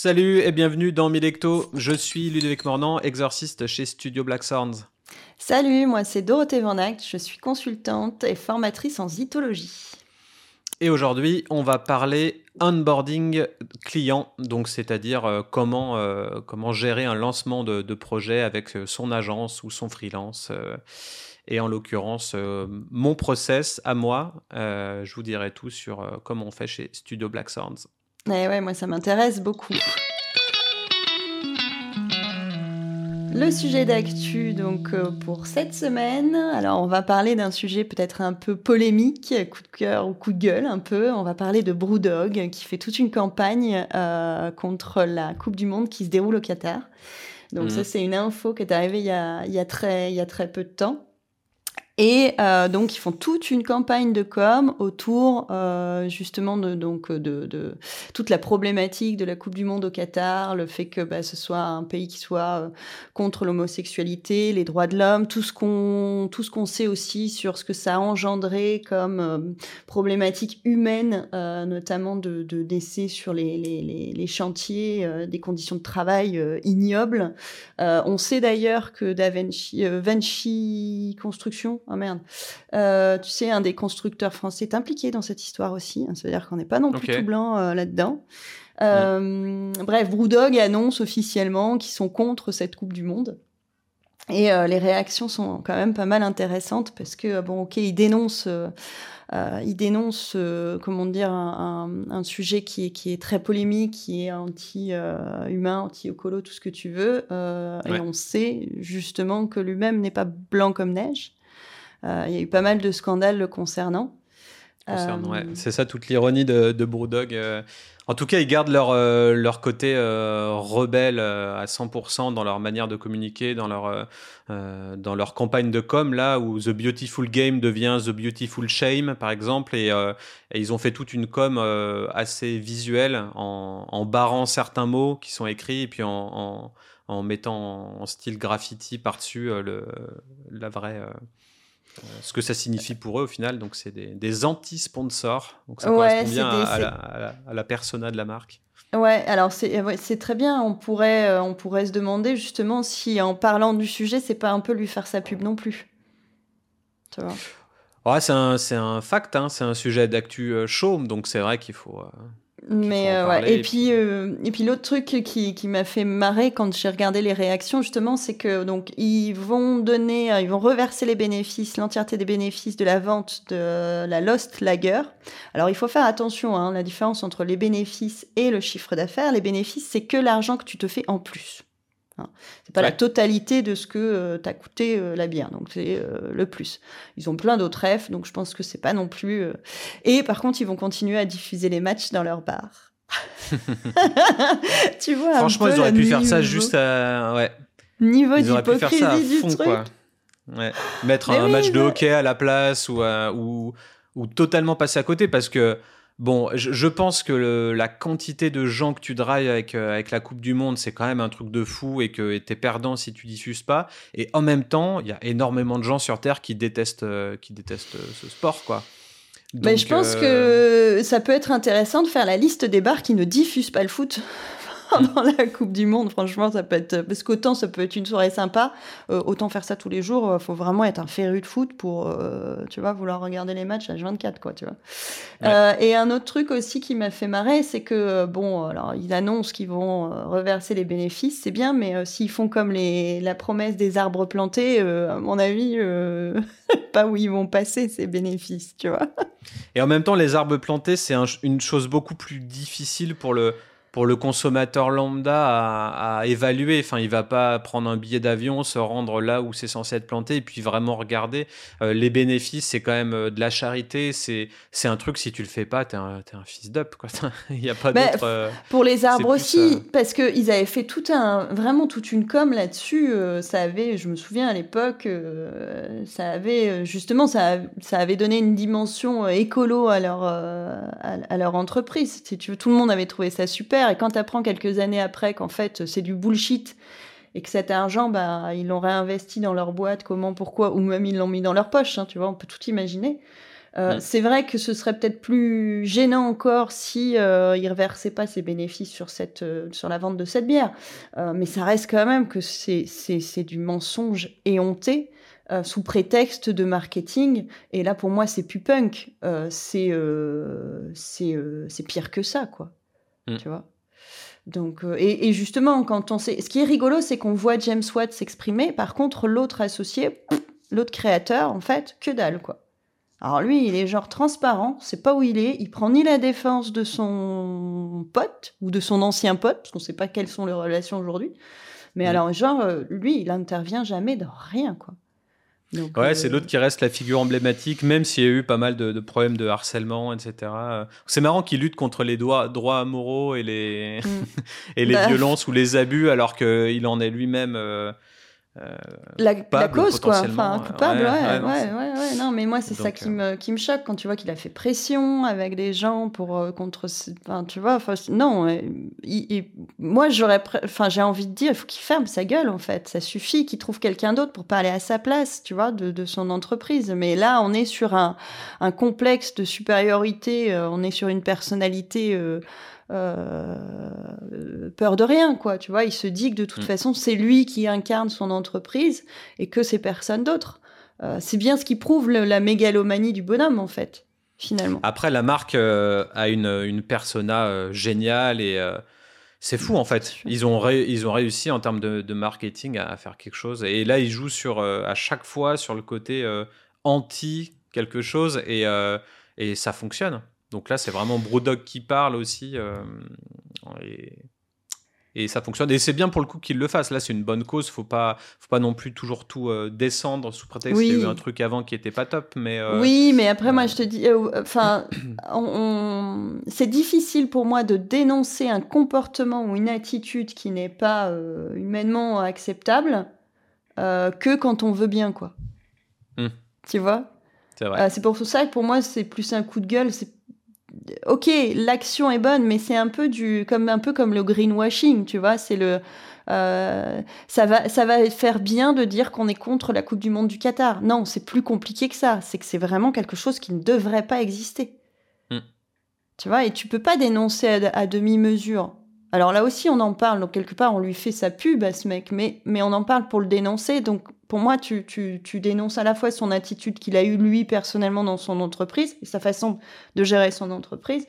Salut et bienvenue dans Milecto. Je suis Ludovic Mornan, exorciste chez Studio Black Sounds. Salut, moi c'est Dorothée Van Act, je suis consultante et formatrice en zytologie. Et aujourd'hui, on va parler onboarding client, donc c'est-à-dire euh, comment, euh, comment gérer un lancement de, projet avec euh, son agence ou son freelance. et en l'occurrence, mon process à moi, je vous dirai tout sur comment on fait chez Studio Black Sounds. Eh ouais, moi ça m'intéresse beaucoup. Le sujet d'actu donc euh, pour cette semaine. Alors on va parler d'un sujet peut-être un peu polémique, coup de cœur ou coup de gueule un peu. On va parler de Brewdog qui fait toute une campagne euh, contre la Coupe du Monde qui se déroule au Qatar. Donc ça mmh. c'est une info qui est arrivée il y a, il y a très il y a très peu de temps. Et euh, donc, ils font toute une campagne de com autour euh, justement de, donc, de, de, toute la problématique de la Coupe du Monde au Qatar, le fait que bah, ce soit un pays qui soit euh, contre l'homosexualité, les droits de l'homme, tout ce qu'on tout ce qu'on sait aussi sur ce que ça a engendré comme euh, problématique humaine, euh, notamment de, décès sur les, les, les, chantiers, des conditions de travail ignobles. on sait d'ailleurs que Da Vinci Construction oh merde. Euh, tu sais, un des constructeurs français est impliqué dans cette histoire aussi. Hein, C'est-à-dire qu'on n'est pas non plus tout blanc euh, là-dedans. Euh, bref, Brewdog annonce officiellement qu'ils sont contre cette Coupe du Monde. Et les réactions sont quand même pas mal intéressantes parce que, bon, ok, ils dénoncent euh, il dénonce, euh, comment dire, un, un, sujet qui est, qui est très polémique, qui est anti-humain, anti-écolo, tout ce que tu veux. Et on sait justement que lui-même n'est pas blanc comme neige. Euh, il y a eu pas mal de scandales le concernant. Ouais. C'est ça toute l'ironie de, de Brewdog. En tout cas, ils gardent leur, euh, leur côté euh, rebelle euh, à 100% dans leur manière de communiquer, dans leur, dans leur campagne de com, là où The Beautiful Game devient The Beautiful Shame, par exemple, et, et ils ont fait toute une com assez visuelle en, en, barrant certains mots qui sont écrits et puis en, en, en mettant en style graffiti par-dessus la vraie euh, ce que ça signifie pour eux au final. Donc, c'est des, anti-sponsors. Donc, ça correspond bien à, la, persona de la marque. Ouais, alors c'est très bien. On pourrait, euh, on pourrait se demander justement si en parlant du sujet, c'est pas un peu lui faire sa pub non plus. Tu vois? Ouais, c'est un, un, fact, hein. c'est un sujet d'actu euh, chaud, donc c'est vrai qu'il faut. Mais euh, ouais. Et puis, euh, et puis l'autre truc qui, qui m'a fait marrer quand j'ai regardé les réactions justement, c'est que donc ils vont donner, euh, ils vont reverser les bénéfices, l'entièreté des bénéfices de la vente de la Lost Lager. Alors il faut faire attention, hein, la différence entre les bénéfices et le chiffre d'affaires. Les bénéfices, c'est que l'argent que tu te fais en plus. Hein. C'est pas la totalité de ce que euh, t'a coûté euh, la bière, donc c'est euh, le plus. Ils ont plein d'autres F, donc je pense que c'est pas non plus. Et par contre, ils vont continuer à diffuser les matchs dans leur bar. tu vois. Franchement, ils auraient pu faire ça juste à. Ouais. Niveau d'hypocrisie du truc. Quoi. Ouais. Mettre un match de hockey à la place ou, ou, ou totalement passer à côté parce que Bon, je, pense que la quantité de gens que tu drives avec, euh, avec la Coupe du Monde, c'est quand même un truc de fou et que tu es perdant si tu diffuses pas. Et en même temps, il y a énormément de gens sur Terre qui détestent, euh, qui détestent euh, ce sport, quoi. Mais je pense que ça peut être intéressant de faire la liste des bars qui ne diffusent pas le foot. pendant la Coupe du Monde. Franchement, ça peut être parce qu'autant ça peut être une soirée sympa, euh, autant faire ça tous les jours. Il euh, faut vraiment être un féru de foot pour, euh, tu vois, vouloir regarder les matchs à 24 quoi, tu vois. et un autre truc aussi qui m'a fait marrer, c'est que bon, alors ils annoncent qu'ils vont reverser les bénéfices, c'est bien, mais s'ils font comme les la promesse des arbres plantés, à mon avis, pas où ils vont passer ces bénéfices, tu vois. Et en même temps, les arbres plantés, c'est une chose beaucoup plus difficile pour le pour le consommateur lambda à, évaluer. Enfin, il va pas prendre un billet d'avion, se rendre là où c'est censé être planté et puis vraiment regarder. Euh, les bénéfices, c'est quand même euh, de la charité. C'est, c'est un truc, si tu le fais pas, tu es un, un fils d'up. il n'y a pas d'autre. Euh, pour les arbres aussi, parce qu'ils avaient fait tout un, vraiment toute une com là-dessus. ça avait, je me souviens à l'époque, ça avait justement, ça, ça avait donné une dimension écolo à leur, à leur entreprise. Si tu veux, tout le monde avait trouvé ça super. Et quand tu apprends quelques années après qu'en fait c'est du bullshit et que cet argent, bah, ils l'ont réinvesti dans leur boîte, comment, pourquoi, ou même ils l'ont mis dans leur poche, hein, tu vois, on peut tout imaginer. Euh, c'est vrai que ce serait peut-être plus gênant encore si euh, il reversait pas ses bénéfices sur cette euh, sur la vente de cette bière, mais ça reste quand même que c'est c'est du mensonge éhonté. sous prétexte de marketing et là pour moi c'est plus punk c'est c'est c'est pire que ça quoi mm. tu vois? Donc, et, et, justement, quand on sait, ce qui est rigolo, c'est qu'on voit James Watt s'exprimer. Par contre, l'autre associé, l'autre créateur, en fait, que dalle, quoi. Alors lui, il est genre transparent, c'est pas où il est, il prend ni la défense de son pote ou de son ancien pote, parce qu'on sait pas quelles sont les relations aujourd'hui. Mais alors genre, euh, lui, il intervient jamais dans rien, quoi. Ouais, c'est euh, l'autre qui reste la figure emblématique, même s'il y a eu pas mal de, problèmes de harcèlement, etc. C'est marrant qu'il lutte contre les droits, droits amoureux et les, mm. et les bah, violences ou les abus, alors qu'il en est lui-même euh, euh, la, cause quoi. Enfin coupable ouais ouais, ouais, ouais, non mais moi c'est ça qui me qui me choque quand tu vois qu'il a fait pression avec des gens pour euh, contre enfin tu vois enfin non moi j'aurais enfin j'ai envie de dire il faut qu'il ferme sa gueule en fait. Ça suffit qu'il trouve quelqu'un d'autre pour parler à sa place tu vois de, de, son entreprise. Mais là on est sur un, un complexe de supériorité euh, on est sur une personnalité euh, peur de rien, quoi. Tu vois, il se dit que de toute mm. façon, c'est lui qui incarne son entreprise et que c'est personne d'autre. Euh, c'est bien ce qui prouve la mégalomanie du bonhomme, en fait, finalement. Après, la marque euh, a une, une persona géniale et c'est fou en fait. Ils ont, ils ont réussi en termes de, marketing à, faire quelque chose. Et là, ils jouent sur, à chaque fois sur le côté anti quelque chose et, et ça fonctionne. Donc là, c'est vraiment Brewdog qui parle aussi. Euh, et, ça fonctionne. Et c'est bien pour le coup qu'il le fasse. Là, c'est une bonne cause. Faut pas, faut pas non plus toujours tout euh, descendre sous prétexte qu'il y a eu un truc avant qui était pas top. Mais euh, oui, mais après, moi, je te dis, enfin, c'est difficile pour moi de dénoncer un comportement ou une attitude qui n'est pas humainement acceptable que quand on veut bien, quoi. Hmm. Tu vois? C'est pour ça que pour moi, c'est plus un coup de gueule. C'est ok, l'action est bonne, mais c'est un peu du, comme un peu comme le greenwashing, tu vois. C'est le, euh, ça va, ça va faire bien de dire qu'on est contre la Coupe du Monde du Qatar. Non, c'est plus compliqué que ça. C'est que c'est vraiment quelque chose qui ne devrait pas exister. Hmm. Tu vois, et tu peux pas dénoncer à demi-mesure. Alors là aussi, on en parle, donc quelque part, on lui fait sa pub à ce mec, mais, mais on en parle pour le dénoncer. Donc pour moi, tu, tu, tu dénonces à la fois son attitude qu'il a eue lui personnellement dans son entreprise et sa façon de gérer son entreprise.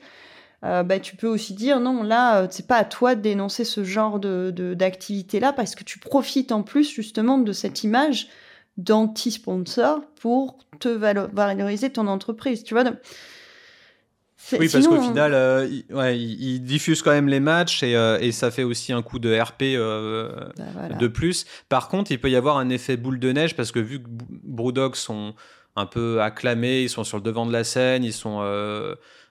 Euh, bah, tu peux aussi dire non, là, euh, c'est pas à toi de dénoncer ce genre de, d'activité là parce que tu profites en plus justement de cette image d'anti-sponsor pour te valoriser ton entreprise. Tu vois, oui, parce qu'au final, euh, il, ouais, il, diffuse quand même les matchs et, euh, et, ça fait aussi un coup de RP euh, bah, de plus. Par contre, il peut y avoir un effet boule de neige parce que vu que Brewdog sont un peu acclamés, ils sont sur le devant de la scène, ils sont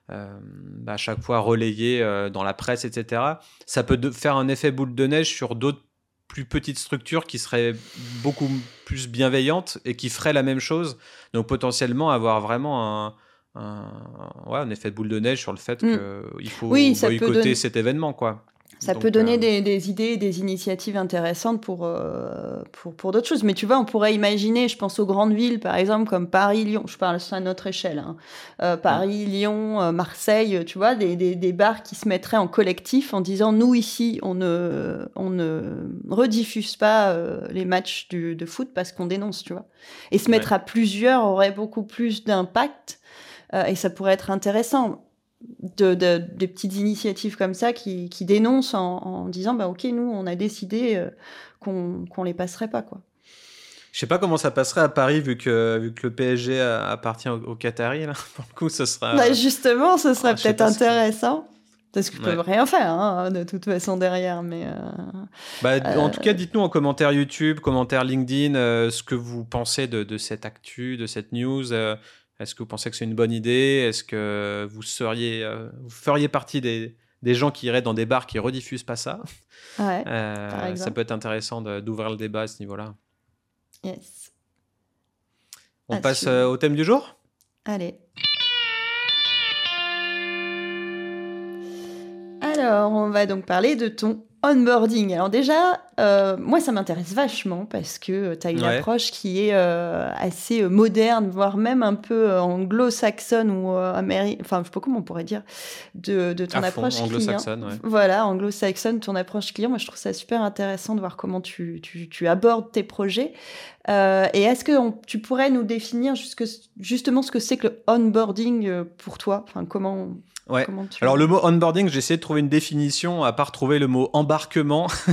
bah, à chaque fois relayés dans la presse, etc. Ça peut faire un effet boule de neige sur d'autres plus petites structures qui seraient beaucoup plus bienveillantes et qui feraient la même chose. Donc potentiellement avoir vraiment un un, ouais, un effet de boule de neige sur le fait mm. qu'il faut oui, boycotter cet événement. Quoi. Ça peut donner euh, des, idées, des initiatives intéressantes pour, euh, pour, pour d'autres choses. Mais tu vois, on pourrait imaginer, je pense aux grandes villes, par exemple, comme Paris, Lyon, je parle à notre échelle, hein. euh, Paris, mm. Lyon, Marseille, tu vois, des, des, des, bars qui se mettraient en collectif en disant, nous ici, on ne, on ne rediffuse pas les matchs du, de foot parce qu'on dénonce, tu vois. Et se mettre à plusieurs aurait beaucoup plus d'impact euh, et ça pourrait être intéressant. De, de, des petites initiatives comme ça qui, qui dénoncent en, disant bah ok nous on a décidé euh, qu'on qu'on les passerait pas quoi. Je sais pas comment ça passerait à Paris vu que vu que le PSG appartient au, Qatari là. Pour le coup ce sera. Bah, justement ce serait ah, peut-être intéressant. Parce qu'ils peuvent rien faire hein, de toute façon derrière, mais. Euh, bah, en tout cas, dites-nous en commentaire YouTube, commentaire LinkedIn, ce que vous pensez de, de, cette actu, de cette news. Est-ce que vous pensez que c'est une bonne idée? Est-ce que vous seriez, euh, vous feriez partie des, des, gens qui iraient dans des bars qui rediffusent pas ça? Ouais, euh, Ça peut être intéressant d'ouvrir le débat à ce niveau-là. Yes. On passe euh, au thème du jour? Allez. Alors, on va donc parler de ton onboarding. Alors déjà, euh, moi, ça m'intéresse vachement parce que tu as une approche qui est euh, assez euh, moderne, voire même un peu anglo-saxonne ou américaine, enfin, je sais pas comment on pourrait dire, de, de ton approche client. Voilà, anglo-saxonne, ton approche client. Moi, je trouve ça super intéressant de voir comment tu, tu, tu abordes tes projets. et est-ce que tu pourrais nous définir justement ce que c'est que le onboarding pour toi? Enfin, comment Ouais. Alors le mot onboarding, j'ai essayé de trouver une définition, à part trouver le mot embarquement,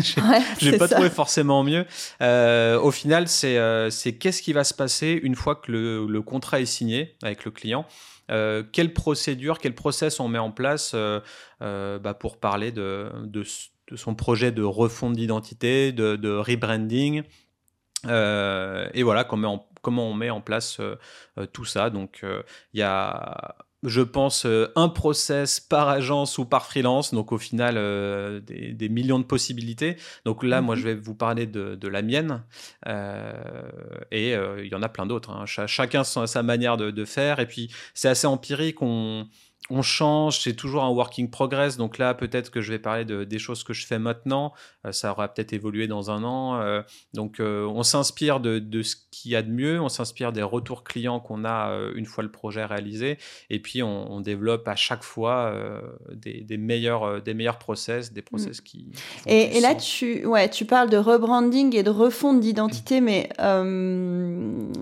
j'ai ouais, pas trouvé forcément mieux. Euh, au final, c'est euh, c'est qu'est-ce qui va se passer une fois que le, le contrat est signé avec le client? Euh, quelle procédure, quel process on met en place bah, pour parler de, de, de, son projet de refonte d'identité, de, de, rebranding. et voilà, comment on, comment on met en place tout ça. Donc, il y a je pense, euh, un process par agence ou par freelance. Donc, au final, euh, des, millions de possibilités. Donc là, moi, mhm. je vais vous parler de, la mienne. Euh, et il y en a plein d'autres. Hein. chacun a sa manière de, de faire. Et puis, c'est assez empirique. On on change, c'est toujours un working progress. Donc là, peut-être que je vais parler de, des choses que je fais maintenant. Euh, ça aura peut-être évolué dans un an. Euh, donc, euh, on s'inspire de, ce qu'il y a de mieux. On s'inspire des retours clients qu'on a une fois le projet réalisé. Et puis, on, développe à chaque fois des, meilleurs, des meilleurs process, des process mm. qui. et, là, tu, ouais, tu parles de rebranding et de refonte d'identité, mais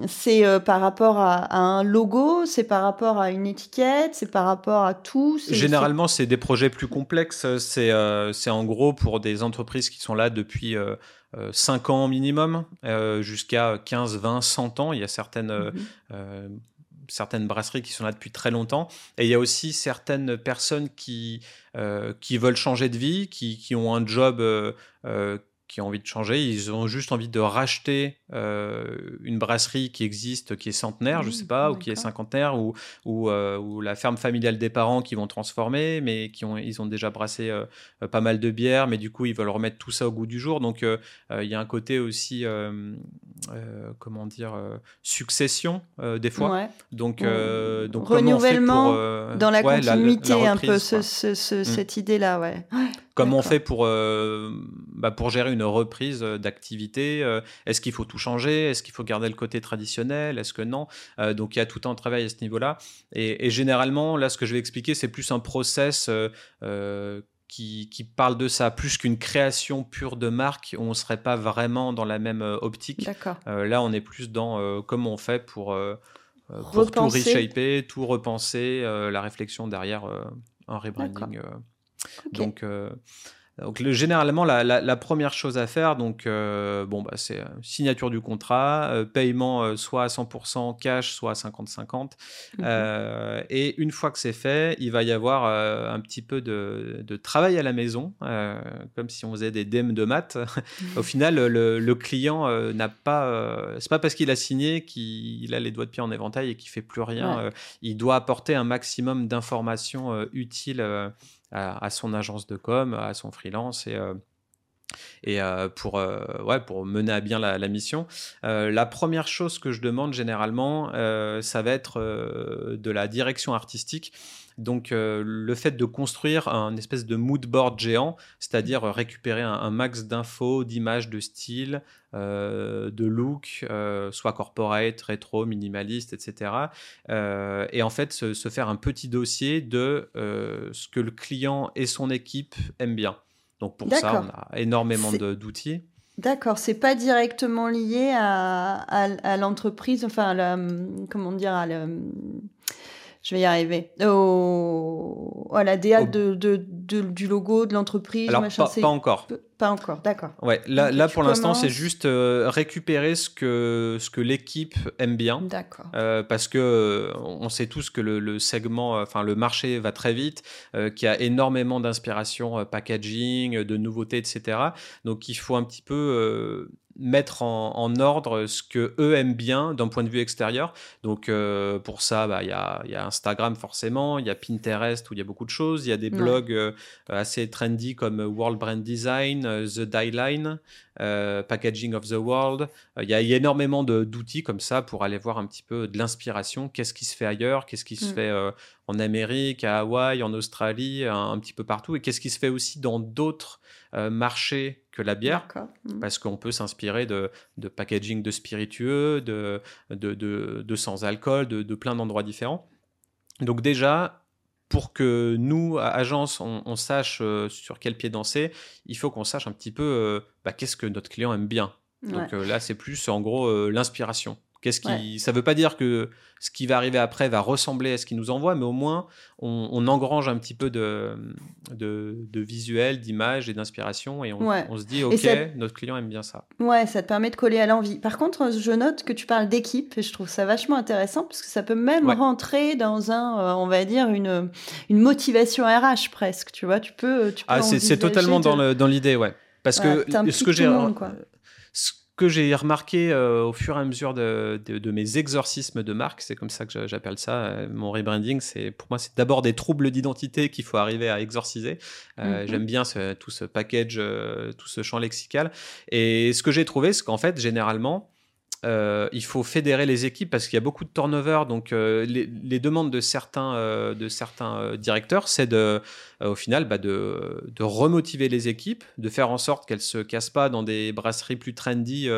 c'est par rapport à un logo, c'est par rapport à une étiquette, c'est par rapport à tout Généralement, c'est des projets plus complexes. C'est euh, c'est en gros pour des entreprises qui sont là depuis 5 euh, euh, ans minimum, jusqu'à 15, 20, 100 ans. Il y a certaines, mhm. certaines brasseries qui sont là depuis très longtemps. Et il y a aussi certaines personnes qui, qui veulent changer de vie, qui, qui ont un job qui ont envie de changer, ils ont juste envie de racheter euh, une brasserie qui existe, qui est centenaire, je je sais pas, ou qui est cinquantenaire, ou, ou, euh, ou, la ferme familiale des parents qui vont transformer, mais qui ont, ils ont déjà brassé euh, pas mal de bières, mais du coup ils veulent remettre tout ça au goût du jour. Donc il y a un côté aussi, comment dire, succession des fois. Donc, donc renouvellement dans la continuité, un peu ce, mm. cette idée-là, ouais. Comment on fait pour, euh, bah pour gérer une reprise d'activité euh, Est-ce qu'il faut tout changer? Est-ce qu'il faut garder le côté traditionnel? Est-ce que non? Euh, Donc il y a tout un travail à ce niveau-là. Et, généralement, là, ce que je vais expliquer, c'est plus un process qui, qui, parle de ça, plus qu'une création pure de marque. On ne serait pas vraiment dans la même optique. là, on est plus dans comment on fait pour, pour tout reshaper, tout repenser, la réflexion derrière un rebranding. Donc, euh, donc le, généralement, la, la, première chose à faire, donc, euh, bon, bah, c'est euh, signature du contrat, paiement soit à 100% cash, soit à 50-50. Mhm. et une fois que c'est fait, il va y avoir un petit peu de, de, travail à la maison, comme si on faisait des dèmes de maths. Au final, le, le client n'a pas. c'est pas parce qu'il a signé qu'il a les doigts de pied en éventail et qu'il fait plus rien. il doit apporter un maximum d'informations utiles à, son agence de com, à son freelance et euh, et euh, pour, euh, ouais, pour mener à bien la, mission. la première chose que je demande généralement, ça va être de la direction artistique. Donc le fait de construire un espèce de mood board géant, c'est-à-dire récupérer un, max d'infos, d'images, de style, de look, soit corporate, rétro, minimaliste, etc. et en fait se, faire un petit dossier de ce que le client et son équipe aiment bien. Donc pour ça, on a énormément d'outils. D'accord, c'est pas directement lié à, à, l'entreprise, enfin, à la, comment dire, à la, je vais y arriver. Au, à la DA de, de, du logo de l'entreprise. Alors, pas, pas, encore. Pas encore, d'accord. Ouais, là, là pour l'instant, c'est juste euh, récupérer ce que, ce que l'équipe aime bien. D'accord. Euh, parce que euh, on sait tous que le, le segment, enfin le marché va très vite, qu'il y a énormément d'inspiration packaging, de nouveautés, etc. Donc il faut un petit peu mettre en, ordre ce que eux aiment bien d'un point de vue extérieur. Donc euh, pour ça, bah, il y, a, y, a, Instagram forcément, il y a Pinterest où il y a beaucoup de choses, il y a des blogs euh, assez trendy comme World Brand Design, The Die Line, Packaging of the World. Il y, a énormément d'outils comme ça pour aller voir un petit peu de l'inspiration, qu'est-ce qui se fait ailleurs, qu'est-ce qui se mm. fait en Amérique, à Hawaï, en Australie, un petit peu partout, et qu'est-ce qui se fait aussi dans d'autres euh, marché que la bière, mmh. parce qu'on peut s'inspirer de, packaging de spiritueux, de, de, sans-alcool, de, plein d'endroits différents. Donc déjà, pour que nous, à agence, on, sache euh, sur quel pied danser, il faut qu'on sache un petit peu euh, bah, qu'est-ce que notre client aime bien. Donc là, c'est plus en gros l'inspiration. Qu'est-ce qui, ça veut pas dire que ce qui va arriver après va ressembler à ce qu'il nous envoie, mais au moins on, engrange un petit peu de, de, visuel, d'image et d'inspiration, et on, se dit ok, notre client aime bien ça. Ouais, ça te permet de coller à l'envie. Par contre, je note que tu parles d'équipe, et je trouve ça vachement intéressant parce que ça peut même rentrer dans un, euh, on va dire une, une motivation RH presque. Tu vois, tu peux. Tu peux ah, c'est totalement dans l'idée, ouais. Parce que ce que j'ai que j'ai remarqué euh, au fur et à mesure de, de, mes exorcismes de marque, c'est comme ça que j'appelle ça, euh, mon rebranding, c'est pour moi c'est d'abord des troubles d'identité qu'il faut arriver à exorciser. Euh, mhm. J'aime bien ce, tout ce package, tout ce champ lexical. Et ce que j'ai trouvé, c'est qu'en fait, généralement, euh, il faut fédérer les équipes parce qu'il y a beaucoup de turnover. Donc, euh, les, demandes de certains, euh, de certains directeurs, c'est de, au final bah, de, de, remotiver les équipes, de faire en sorte qu'elles se cassent pas dans des brasseries plus trendy,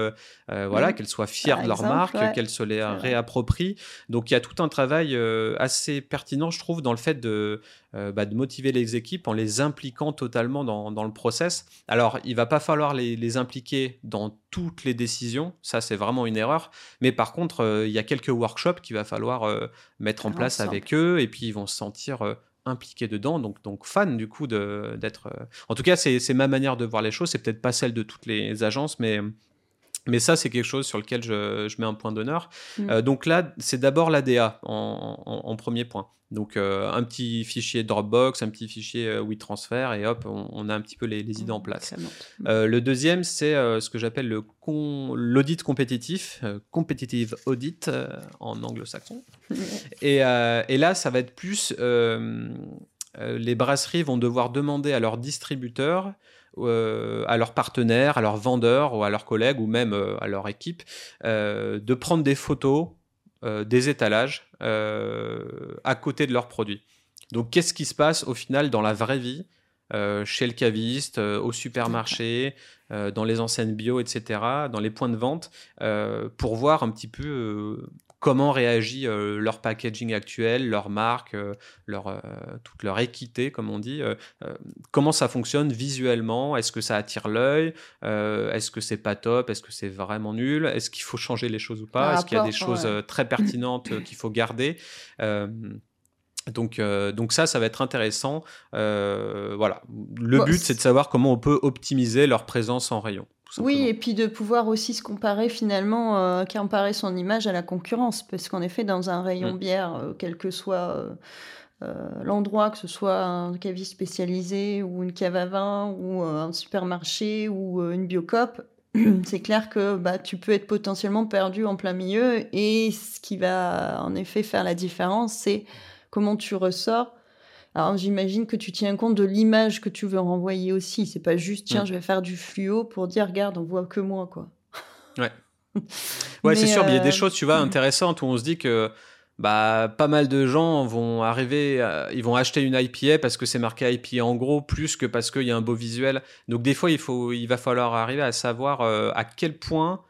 voilà, qu'elles soient fières de leur marque, qu'elles se les réapproprient. Donc, il y a tout un travail assez pertinent, je trouve, dans le fait de, bah, de motiver les équipes en les impliquant totalement dans, dans le process. Alors, il va pas falloir les, les impliquer dans toutes les décisions, ça c'est vraiment une erreur. Mais par contre, euh, il y a quelques workshops qu'il va falloir euh, mettre en place avec eux et puis ils vont se sentir euh, impliqués dedans, donc, donc fans du coup d'être... En tout cas, c'est ma manière de voir les choses, c'est peut-être pas celle de toutes les agences, mais... Mais ça, c'est quelque chose sur lequel je, je mets un point d'honneur. Mm. donc là, c'est d'abord l'ADA en, en, premier point. Donc euh, un petit fichier Dropbox, un petit fichier euh, WeTransfer et hop, on, a un petit peu les, idées en place. Euh, le deuxième, c'est ce que j'appelle l'audit compétitif, competitive audit en anglo-saxon. et, et, là, ça va être plus les brasseries vont devoir demander à leurs distributeurs à leurs partenaires, à leurs vendeurs ou à leurs collègues ou même à leur équipe de prendre des photos euh, des étalages euh, à côté de leurs produits. Donc qu'est-ce qui se passe au final dans la vraie vie euh, chez le caviste, au supermarché, dans les enseignes bio, etc., dans les points de vente, pour voir un petit peu comment réagit euh, leur packaging actuel, leur marque, euh, leur, euh, toute leur équité, comme on dit, comment ça fonctionne visuellement, est-ce que ça attire l'œil, est-ce que c'est pas top, est-ce que c'est vraiment nul, est-ce qu'il faut changer les choses ou pas, est-ce qu'il y a des choses très pertinentes qu'il faut garder? Donc, donc ça, ça va être intéressant. voilà. Le but, c'est de savoir comment on peut optimiser leur présence en rayon. Oui, et puis de pouvoir aussi se comparer finalement, euh, comparer son image à la concurrence, parce qu'en effet, dans un rayon mm. bière, euh, quel que soit euh, euh, l'endroit, que ce soit un caviste spécialisé ou une cave à vin ou un supermarché ou une biocop, c'est clair que bah, tu peux être potentiellement perdu en plein milieu, et ce qui va en effet faire la différence, c'est comment tu ressors alors j'imagine que tu tiens compte de l'image que tu veux renvoyer aussi. C'est pas juste tiens, mm. je vais faire du fluo pour dire regarde, on voit que moi quoi. Ouais. Ouais, c'est sûr, mais il y a des euh, choses, tu vois, mm. intéressantes où on se dit que bah, pas mal de gens vont arriver, ils vont acheter une IPA parce que c'est marqué IPA en gros, plus que parce qu'il y a un beau visuel. Donc des fois, il, faut, il va falloir arriver à savoir euh, à quel point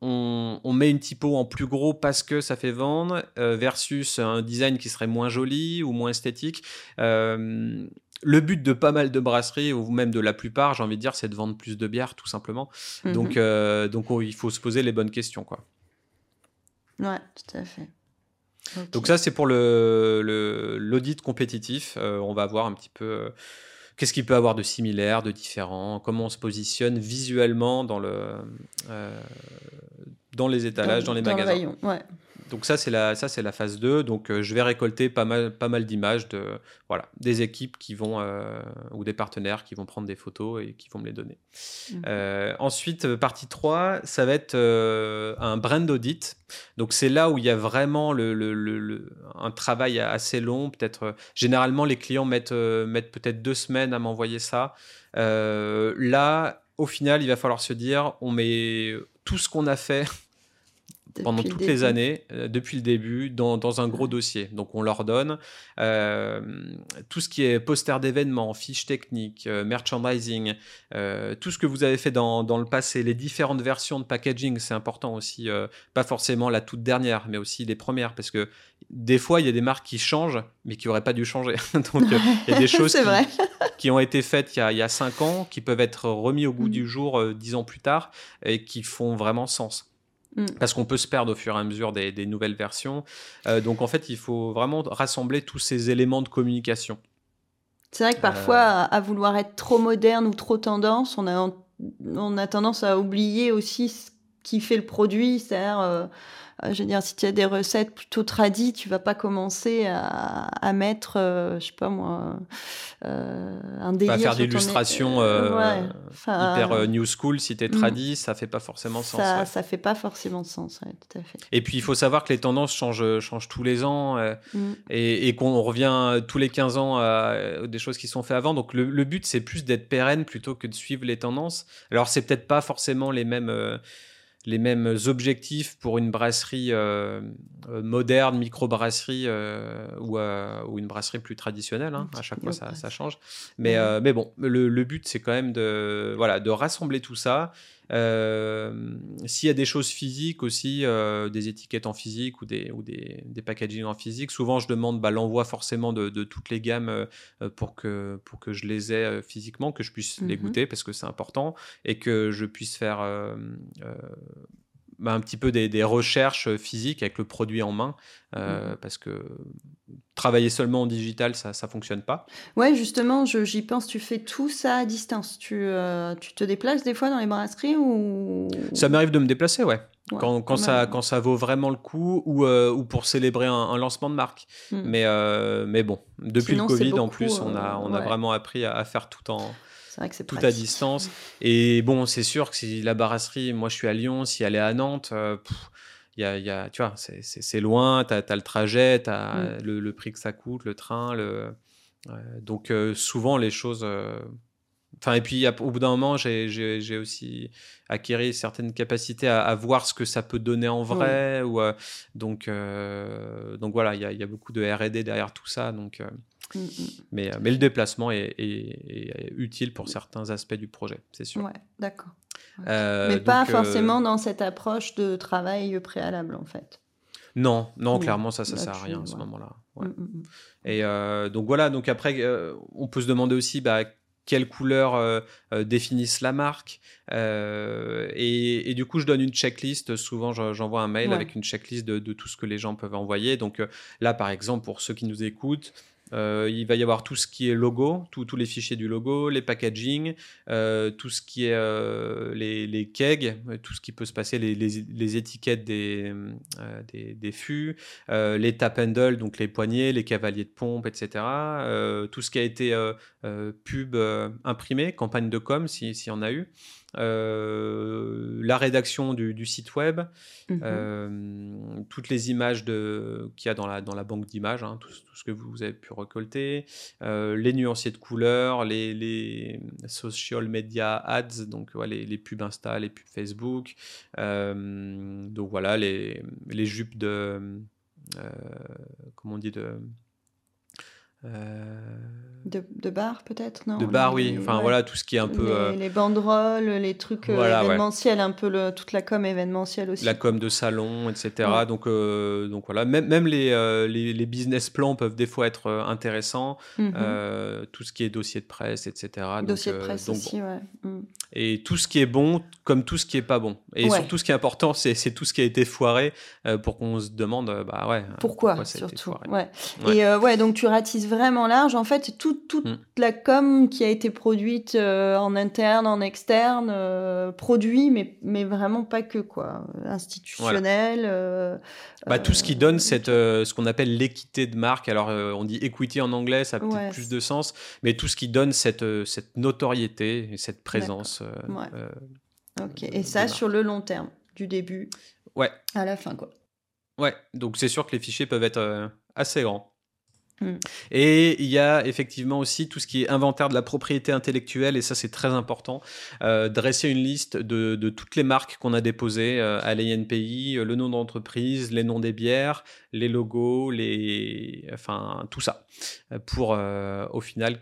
on, met une typo en plus gros parce que ça fait vendre, euh, versus un design qui serait moins joli ou moins esthétique. Euh, le but de pas mal de brasseries, ou même de la plupart, j'ai envie de dire, c'est de vendre plus de bière, tout simplement. Mhm. Donc, euh, donc oh, il faut se poser les bonnes questions. Quoi. Ouais, tout à fait. Donc ça, c'est pour l'audit le, compétitif. on va voir un petit peu qu'est-ce qu'il peut avoir de similaire, de différent, comment on se positionne visuellement dans, le, euh, dans les étalages, dans, les magasins? ouais. Donc ça c'est la ça c'est la phase 2. Donc je vais récolter pas mal pas mal d'images de voilà des équipes qui vont ou des partenaires qui vont prendre des photos et qui vont me les donner. Mhm. ensuite partie 3, ça va être un brand audit. Donc c'est là où il y a vraiment le, le, un travail assez long. Peut-être généralement les clients mettent mettent peut-être deux semaines à m'envoyer ça. là au final, il va falloir se dire, on met tout ce qu'on a fait pendant toutes les années, euh, depuis le début, dans, dans, un gros dossier. Donc on leur donne euh, tout ce qui est poster d'événements, fiches techniques, euh, merchandising, tout ce que vous avez fait dans, dans, le passé, les différentes versions de packaging, c'est important aussi, pas forcément la toute dernière, mais aussi les premières, parce que des fois, il y a des marques qui changent, mais qui n'auraient pas dû changer. Donc il y a des choses qui, qui, ont été faites il y, a, il y a cinq ans, qui peuvent être remis au goût mm. du jour dix ans plus tard, et qui font vraiment sens. Mm. Parce qu'on peut se perdre au fur et à mesure des, nouvelles versions. Euh, donc en fait, il faut vraiment rassembler tous ces éléments de communication. C'est vrai que parfois, à, vouloir être trop moderne ou trop tendance, on a, on a tendance à oublier aussi ce qui fait le produit, c'est-à-dire euh, euh, je veux dire, si tu as des recettes plutôt tradies, tu vas pas commencer à, mettre, euh, je sais pas moi, euh, un délire. Pas faire d'illustrations euh, hyper new school si tu es mm. tradie, ça fait pas forcément sens. Ça, ça fait pas forcément sens, tout à fait. Et puis il faut savoir que les tendances changent, changent tous les ans mm. et, qu'on revient tous les 15 ans à des choses qui sont faites avant. Donc le, le but c'est plus d'être pérenne plutôt que de suivre les tendances. Alors c'est peut-être pas forcément les mêmes les mêmes objectifs pour une brasserie euh, euh, moderne, micro-brasserie euh, ou, ou, une brasserie plus traditionnelle. Hein. À chaque fois, ça, change. Mais, mais bon, le, le but, c'est quand même de, voilà, de rassembler tout ça euh, s'il y a des choses physiques aussi, euh, des étiquettes en physique ou des, ou des, des packaging en physique, souvent je demande bah, l'envoi forcément de, de, toutes les gammes euh, pour, que, pour que je les ai physiquement, que je puisse les mhm. goûter parce que c'est important et que je puisse faire bah, un petit peu des, recherches physiques avec le produit en main, euh, mmh. parce que travailler seulement en digital, ça ne fonctionne pas. Ouais, justement, j'y pense, tu fais tout ça à distance. Tu, euh, tu te déplaces des fois dans les brasseries ou... Ça m'arrive de me déplacer, ouais. quand, quand ça, quand ça vaut vraiment le coup ou, euh, ou pour célébrer un, lancement de marque. Mmh. Mais, mais bon, depuis le Covid, en plus, on a, on a vraiment appris à faire tout en tout à distance. Et bon, c'est sûr que si la barasserie, moi je suis à Lyon, si elle est à Nantes, euh, y, a, y, a, tu vois, c'est loin, tu as, le trajet, tu as mm. le, prix que ça coûte, le train. Le... donc euh, souvent les choses. Euh, enfin, et puis au bout d'un moment, j'ai aussi acquéri certaines capacités à, voir ce que ça peut donner en vrai. Ou, donc, donc voilà, il y a, y a, beaucoup de RD derrière tout ça. Donc Mm, mm. Mais, euh, mais le déplacement est, utile pour certains aspects du projet, c'est sûr. Ouais, d'accord. Euh, mais pas euh, forcément dans cette approche de travail préalable, en fait. Non, non, clairement, ça, ça sert à rien à ce moment-là. Mm, et donc voilà, donc après, on peut se demander aussi bah, quelles couleurs définissent la marque. Et, et, du coup, je donne une checklist. Souvent, j'envoie un mail avec une checklist de, de, tout ce que les gens peuvent envoyer. Donc là, par exemple, pour ceux qui nous écoutent, euh, il va y avoir tout ce qui est logo, tous les fichiers du logo, les packaging, euh, tout ce qui est euh, les, kegs, tout ce qui peut se passer, les, étiquettes des, des, fûts, les tap handles, donc les poignées, les cavaliers de pompe, etc. tout ce qui a été pub imprimé, campagne de com, s'il si y en a eu. Euh, la rédaction du, site web, mhm. euh, toutes les images qu'il y a dans la, dans la banque d'images, hein, tout, ce que vous avez pu récolter, euh, les nuanciers de couleurs, les, les, social media ads, donc les, les, pubs Insta, les pubs Facebook, donc voilà, les, les jupes de... comment on dit de de, de bar peut-être non De bar oui, enfin voilà tout ce qui est un peu... Les, euh, les banderoles, les trucs euh, événementiels, un peu le, toute la com événementielle aussi. La com de salon, etc. Donc, donc voilà, même, même les, les, les, business plans peuvent des fois être intéressants, mhm. tout ce qui est dossier de presse, etc. Dossier de presse aussi, ouais. Mm. Et tout ce qui est bon comme tout ce qui est pas bon. Et surtout ce qui est important, c'est tout ce qui a été foiré pour qu'on se demande, bah ouais. Pourquoi, surtout. ouais. Et ouais, donc tu ratises vraiment large. En fait, c'est toute, Mm. la com qui a été produite euh, en interne, en externe, euh, produit, mais, mais vraiment pas que, quoi. Institutionnel. euh, Bah, tout ce qui donne cette, ce qu'on appelle l'équité de marque. Alors, on dit equity en anglais, ça a peut-être Ouais, plus de sens, mais tout ce qui donne cette, cette notoriété et cette présence. Ouais. Ok. Et ça, sur le long terme, du début ouais, à la fin, quoi. ouais. Donc, c'est sûr que les fichiers peuvent être assez grands. Mm. Et il y a effectivement aussi tout ce qui est inventaire de la propriété intellectuelle, et ça c'est très important, euh, dresser une liste de, toutes les marques qu'on a déposées euh, à l'INPI, euh, le nom d'entreprise, les noms des bières, les logos, les... enfin tout ça, pour au final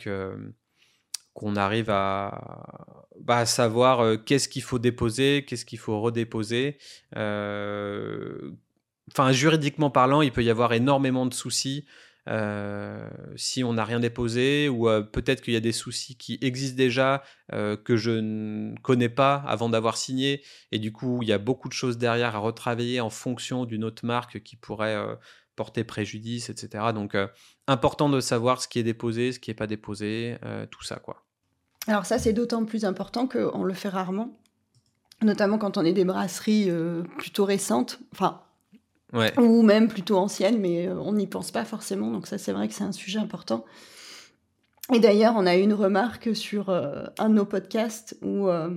qu'on arrive à, bah, savoir qu'est-ce qu'il faut déposer, qu'est-ce qu'il faut redéposer. Enfin, juridiquement parlant, il peut y avoir énormément de soucis euh, si on n'a rien déposé, ou euh, peut-être qu'il y a des soucis qui existent déjà euh, que je ne connais pas avant d'avoir signé, et du coup, il y a beaucoup de choses derrière à retravailler en fonction d'une autre marque qui pourrait porter préjudice, etc. Donc, important de savoir ce qui est déposé, ce qui n'est pas déposé, tout ça, quoi. Alors ça, c'est d'autant plus important qu'on le fait rarement, notamment quand on est des brasseries plutôt récentes, enfin, Ouais. ou même plutôt anciennes, mais euh, on n'y pense pas forcément, donc ça, c'est vrai que c'est un sujet important. Et d'ailleurs, on a eu une remarque sur euh, un de nos podcasts où euh,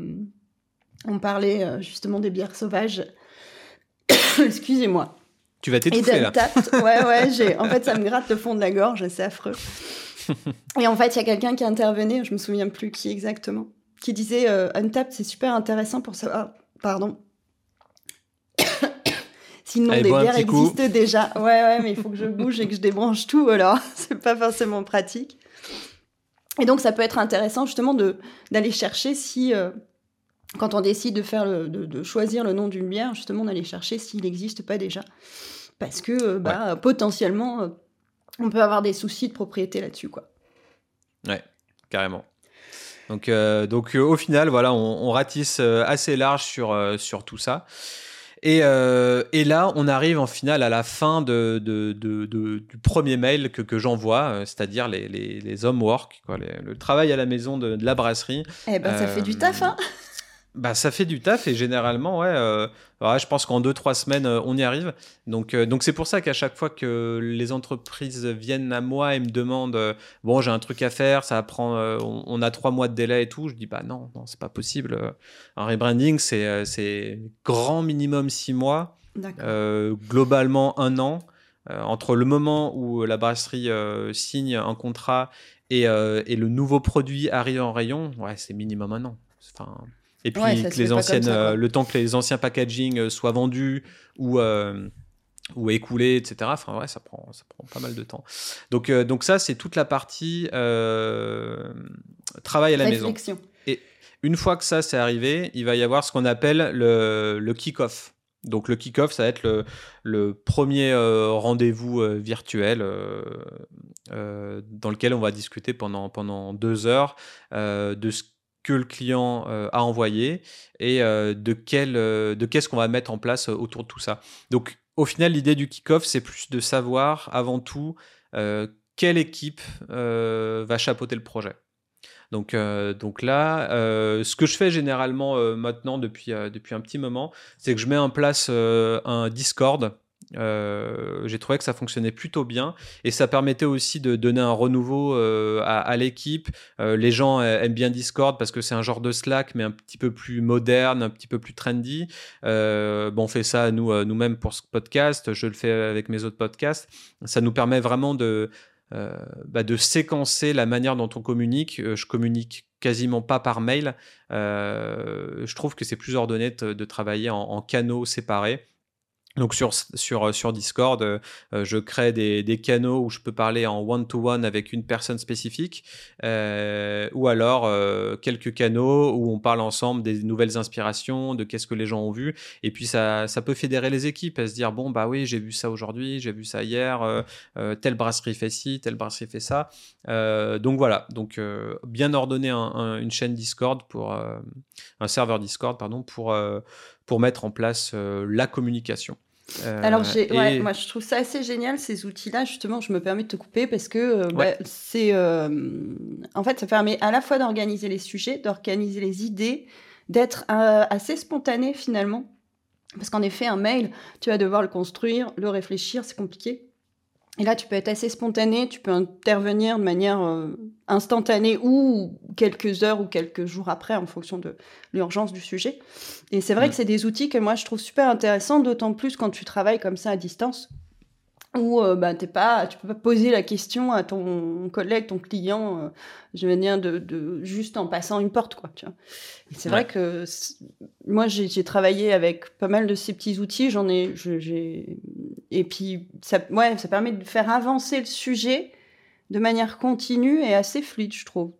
on parlait euh, justement des bières sauvages. Excusez-moi. Tu vas t'étouffer là. d'Untapped, ouais, ouais, j'ai... en fait, ça me gratte le fond de la gorge, c'est affreux. Et en fait, il y a quelqu'un qui intervenait, je me souviens plus qui exactement, qui disait Untapped, c'est super intéressant pour savoir. Pardon. Si le nom Allez, des bois un bières petit coup. existe déjà. Ouais, ouais, mais il faut que je bouge et que je débranche tout, alors c'est pas forcément pratique. Et donc, ça peut être intéressant justement d'aller chercher si. euh, quand on décide de, faire le, de, de choisir le nom d'une bière, justement, d'aller chercher s'il n'existe pas déjà. Parce que euh, bah, potentiellement, euh, on peut avoir des soucis de propriété là-dessus. quoi. Ouais, carrément. Donc, donc au final, voilà, on, on ratisse assez large sur, sur tout ça. Et, euh, et là, on arrive en finale à la fin de, de- de- de- du premier mail que, que j'envoie, euh, c'est-à-dire les, les, les homework, quoi, les- le travail à la maison de, de la brasserie. Eh ben, ça fait du taf, hein Bah, ça fait du taf et généralement, ouais, euh, ouais, je pense qu'en deux trois semaines, euh, on y arrive. Donc, euh, donc c'est pour ça qu'à chaque fois que les entreprises viennent à moi et me demandent, bon, j'ai un truc à faire, ça prend, on, on a trois mois de délai et tout, je dis bah non, non, c'est pas possible. Un rebranding, c'est grand minimum six mois, D'accord. globalement un an. Entre le moment où la brasserie signe un contrat et, et le nouveau produit arrive en rayon, ouais, c'est minimum un an. Enfin, et puis Ouais, que les anciennes, ça, euh, le temps que les anciens packaging euh, soient vendus ou euh, ou écoulés, etc. Enfin ouais, ça prend ça prend pas mal de temps. Donc euh, donc ça c'est toute la partie euh, travail à la maison. Réflexion. Une fois que ça c'est arrivé, il va y avoir ce qu'on appelle le, le kick-off. Donc le kick-off, ça va être le, le premier euh, rendez-vous virtuel dans lequel on va discuter pendant, pendant deux heures de ce que le client euh, a envoyé et euh, de, quel, euh, de qu'est-ce qu'on va mettre en place autour de tout ça. Donc au final, l'idée du kick-off, c'est plus de savoir avant tout quelle équipe va chapeauter le projet. Donc, donc là, ce que je fais généralement maintenant depuis, depuis un petit moment, c'est que je mets en place un Discord. Euh, J'ai trouvé que ça fonctionnait plutôt bien et ça permettait aussi de donner un renouveau euh, à, l'équipe. Euh, les gens aiment bien Discord parce que c'est un genre de Slack mais un petit peu plus moderne, un petit peu plus trendy. Bon, on fait ça nous nous-mêmes pour ce podcast. Je le fais avec mes autres podcasts. Ça nous permet vraiment de bah, de séquencer la manière dont on communique. Je communique quasiment pas par mail. Je trouve que c'est plus ordonné de, travailler en, canaux séparés. Donc sur, sur, sur Discord, euh, je crée des, des, canaux où je peux parler en one-to-one -one avec une personne spécifique, euh, ou alors euh, quelques canaux où on parle ensemble des nouvelles inspirations, de qu'est-ce que les gens ont vu, et puis ça, ça peut fédérer les équipes à se dire bon bah oui j'ai vu ça aujourd'hui, j'ai vu ça hier, euh, telle brasserie fait ci, telle brasserie fait ça, euh, donc voilà, donc bien ordonner un, un, une chaîne Discord pour un serveur Discord pardon pour pour mettre en place la communication. Alors, ouais, moi, je trouve ça assez génial, ces outils-là. Justement, je me permets de te couper parce que bah, c'est. en fait, ça permet à la fois d'organiser les sujets, d'organiser les idées, d'être assez spontané finalement. Parce qu'en effet, un mail, tu vas devoir le construire, le réfléchir, c'est compliqué. Et là, tu peux être assez spontané, tu peux intervenir de manière euh, instantanée ou quelques heures ou quelques jours après en fonction de l'urgence du sujet. Et c'est vrai mm. que c'est des outils que moi je trouve super intéressants, d'autant plus quand tu travailles comme ça à distance où euh, bah, t'es pas, tu peux pas poser la question à ton collègue, ton client, euh, je veux dire, de, de, juste en passant une porte, quoi. Tu vois. c'est vrai que moi, j'ai travaillé avec pas mal de ces petits outils, j'en ai, j'ai, et puis ça, ouais, ça permet de faire avancer le sujet de manière continue et assez fluide, je trouve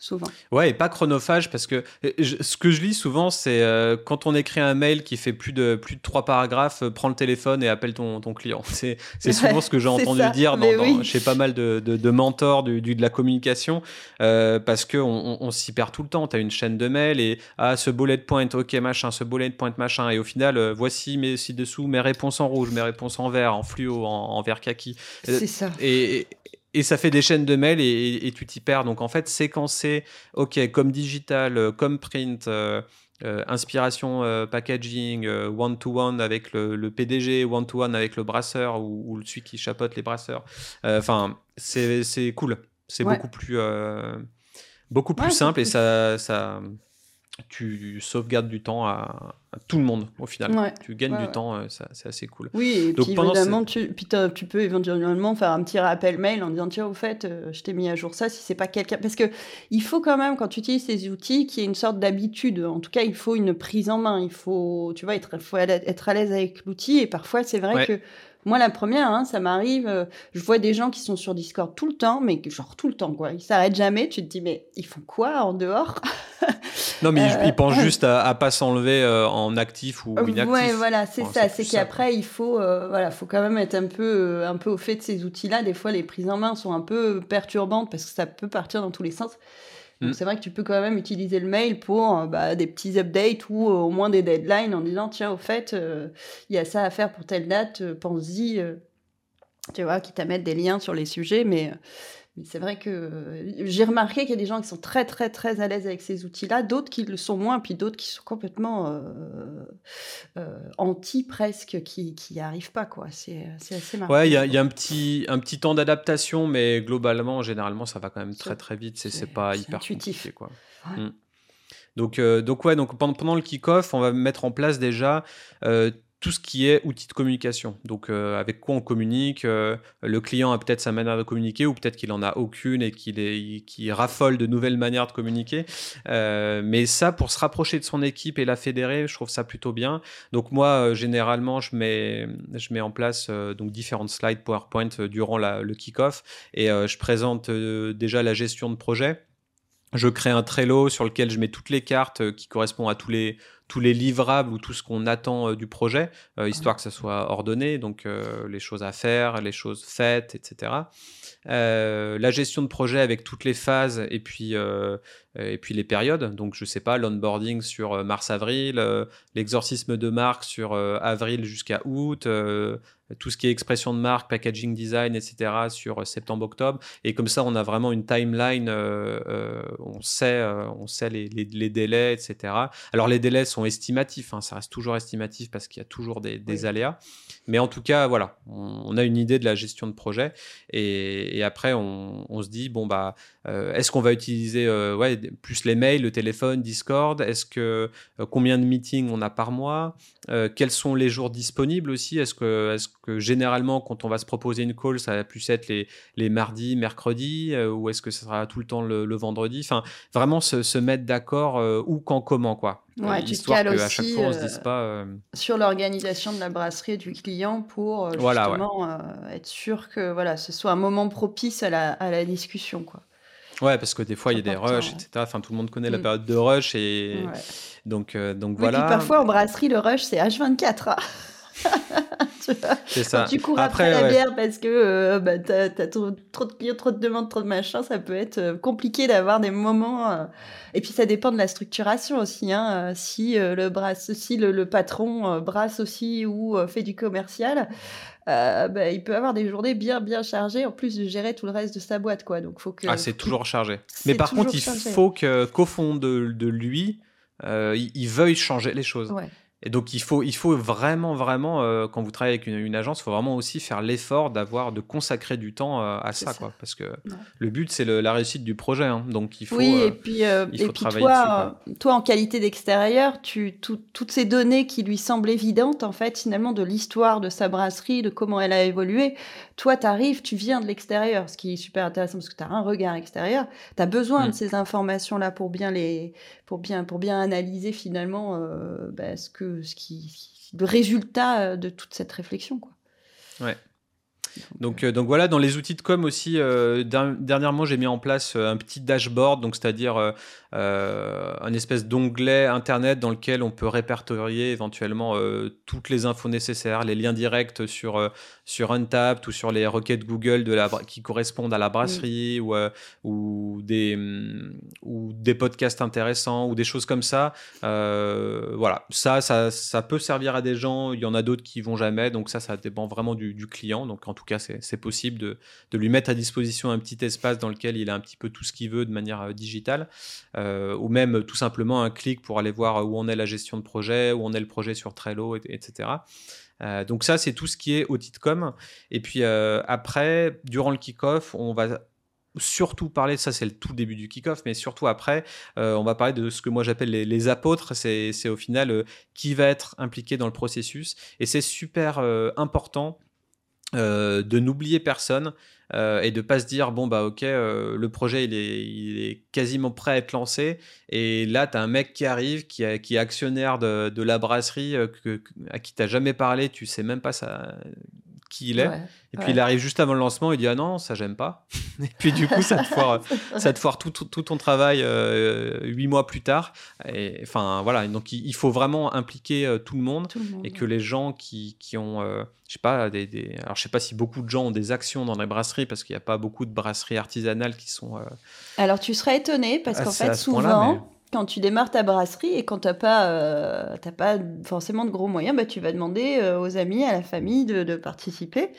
souvent. Ouais, et pas chronophage parce que ce que je lis souvent, c'est euh, quand on écrit un mail qui fait plus de plus de trois paragraphes, euh, prends le téléphone et appelle ton, ton client. C'est souvent ce que j'ai entendu dire dans, chez pas mal de, de, mentors du, de la communication euh, parce que on, on, s'y perd tout le temps. Tu as une chaîne de mails et ah ce bullet point, ok machin, ce bullet point machin et au final voici mes ci-dessous mes réponses en rouge, mes réponses en vert, en fluo, en, en vert kaki. C'est ça. Et, et ça fait des chaînes de mails et, tu t'y perds. Donc en fait, séquencer, ok, comme digital, euh, comme print, euh, euh, inspiration packaging, one-to-one avec le, PDG, one-to-one avec le brasseur ou, le celui qui chapote les brasseurs. Enfin, c'est cool. C'est beaucoup plus, beaucoup plus simple et ça, ça, tu sauvegardes du temps à, tout le monde au final. tu gagnes du temps, euh, c'est assez cool. Oui, et puis évidemment, tu, tu, peux éventuellement faire un petit rappel mail en disant tiens, au fait, euh, je t'ai mis à jour ça si c'est pas quelqu'un. Parce que il faut quand même, quand tu utilises ces outils, qu'il y ait une sorte d'habitude. En tout cas, il faut une prise en main. Il faut, tu vois, être, faut être à l'aise avec l'outil. Et parfois, c'est vrai que moi, la première, hein, ça m'arrive, euh, je vois des gens qui sont sur Discord tout le temps, mais genre tout le temps, quoi. Ils s'arrêtent jamais. Tu te dis, mais ils font quoi en dehors? Non, mais ils, pensent euh, juste à, à pas s'enlever euh, en actif ou inactif. Ouais, voilà, c'est ça. C'est qu'après, il faut, voilà, faut quand même être un peu, un peu au fait de ces outils-là. Des fois, les prises en main sont un peu perturbantes parce que ça peut partir dans tous les sens. Donc mm. c'est vrai que tu peux quand même utiliser le mail pour euh, bah, des petits updates ou euh, au moins des deadlines en disant tiens au fait euh, il y a ça à faire pour telle date, pense-y. tu vois, qui t'amènent des liens sur les sujets, mais c'est vrai que euh, j'ai remarqué qu'il y a des gens qui sont très très très à l'aise avec ces outils-là, d'autres qui le sont moins, puis d'autres qui sont complètement euh, euh, anti presque, qui n'y arrivent pas quoi. C'est assez marrant. Ouais, il y a, y a, un petit un petit temps d'adaptation, mais globalement, généralement, ça va quand même très très vite. C'est pas hyper intuitif. quoi. Mm. Donc, donc ouais, donc pendant, pendant le kick-off, on va mettre en place déjà tout ce qui est outils de communication. Donc, euh, avec quoi on communique. Euh, le client a peut-être sa manière de communiquer ou peut-être qu'il en a aucune et qu'il est, raffole de nouvelles manières de communiquer. Euh, mais ça, pour se rapprocher de son équipe et la fédérer, je trouve ça plutôt bien. Donc, moi, généralement, je mets, je mets en place donc différentes slides PowerPoint durant le kick-off et je présente déjà la gestion de projet. Je crée un Trello sur lequel je mets toutes les cartes qui correspondent à tous les tous les livrables ou tout ce qu'on attend euh, du projet, euh, histoire que ça soit ordonné, donc euh, les choses à faire, les choses faites, etc. la gestion de projet avec toutes les phases et puis, et puis les périodes. Donc, je sais pas, l'onboarding sur mars-avril, l'exorcisme de marque sur avril jusqu'à août, tout ce qui est expression de marque, packaging design, etc. sur septembre-octobre. Et comme ça, on a vraiment une timeline, on sait, on sait les, les, délais, etc. Alors, les délais sont estimatifs, hein, ça reste toujours estimatif parce qu'il y a toujours des, aléas. Mais en tout cas, voilà, on, a une idée de la gestion de projet. Et, après, on, se dit, bon, bah, euh, est-ce qu'on va utiliser euh, ouais, plus les mails, le téléphone, Discord? Est-ce que euh, combien de meetings on a par mois? Quels sont les jours disponibles aussi? Est-ce que, est que généralement, quand on va se proposer une call, ça va plus être les, les mardis, mercredis Ou est-ce que ça sera tout le temps le, vendredi? Enfin, vraiment se, se mettre d'accord où, quand, comment, quoi. Ouais, tu te cales aussi pas, sur l'organisation de la brasserie et du client pour justement être sûr que voilà, ce soit un moment propice à la, à la discussion. Quoi. Ouais, parce que des fois, il y a des rushs, etc. Enfin, tout le monde connaît la mm. période de rush. Et donc, euh, donc voilà. Et puis parfois, en brasserie, le rush, c'est H24. Hein. c'est ça. tu cours après, la bière parce que euh, bah, tu as, trop, trop, de clients, trop de demandes, trop de machin, ça peut être euh, compliqué d'avoir des moments. Euh, et puis ça dépend de la structuration aussi. Hein. Si le brasse, si le, patron brasse aussi ou fait du commercial, bah, il peut avoir des journées bien bien chargées en plus de gérer tout le reste de sa boîte quoi. Donc faut que. Ah c'est toujours chargé. Mais par contre il faut que qu'au fond de, de lui, il, il, veuille changer les choses. Ouais. Et donc il faut, il faut vraiment, vraiment, euh, quand vous travaillez avec une, agence, il faut vraiment aussi faire l'effort d'avoir, de consacrer du temps euh, à ça, quoi. Parce que le but, c'est la réussite du projet. Hein. donc il faut, oui, et puis, euh, il faut travailler toi, dessus, toi, en qualité d'extérieur, tu, toutes ces données qui lui semblent évidentes, en fait, finalement, de l'histoire de sa brasserie, de comment elle a évolué, toi, tu arrives, tu viens de l'extérieur, ce qui est super intéressant parce que tu as un regard extérieur. Tu as besoin de mm. ces informations-là pour bien les, pour bien, pour bien analyser finalement bah, ce que ce qui, le résultat euh, de toute cette réflexion. Quoi. Ouais. Donc, euh, donc voilà, dans les outils de com aussi, euh, dernièrement j'ai mis en place un petit dashboard, donc c'est-à-dire euh, un espèce d'onglet internet dans lequel on peut répertorier éventuellement euh, toutes les infos nécessaires, les liens directs sur, euh, sur Untapped ou sur les requêtes Google de la, qui correspondent à la brasserie ou, ou, des, mm, ou des podcasts intéressants ou des choses comme ça. voilà, ça, ça, ça, peut servir à des gens, il y en a d'autres qui vont jamais, donc ça, ça dépend vraiment du, du client. Donc en tout cas, c'est possible de, de, lui mettre à disposition un petit espace dans lequel il a un petit peu tout ce qu'il veut de manière digitale. Euh, ou même tout simplement un clic pour aller voir où en est la gestion de projet, où en est le projet sur Trello, etc. Euh, donc ça, c'est tout ce qui est outil de com. Et puis euh, après, durant le kick-off, on va surtout parler, ça c'est le tout début du kick-off, mais surtout après, on va parler de ce que moi j'appelle les, apôtres, c'est au final qui va être impliqué dans le processus. Et c'est super important de n'oublier personne. Euh, et de pas se dire bon bah ok euh, le projet il est, il est, quasiment prêt à être lancé. Et là tu as un mec qui arrive qui, qui est actionnaire de, de la brasserie euh, à qui t'as jamais parlé tu sais même pas ça qui il est et puis il arrive juste avant le lancement, il dit ah non ça j'aime pas. et puis du coup ça te foire, ça te foire tout, tout, ton travail euh, huit mois plus tard. Et enfin voilà donc il, faut vraiment impliquer euh, tout, le monde, et que les gens qui, qui ont euh, je sais pas des, des, alors je sais pas si beaucoup de gens ont des actions dans les brasseries parce qu'il n'y a pas beaucoup de brasseries artisanales qui sont. alors tu serais étonné parce qu'en fait souvent quand tu démarres ta brasserie et quand tu n'as pas, euh, pas forcément de gros moyens, bah, tu vas demander euh, aux amis, à la famille de, de participer.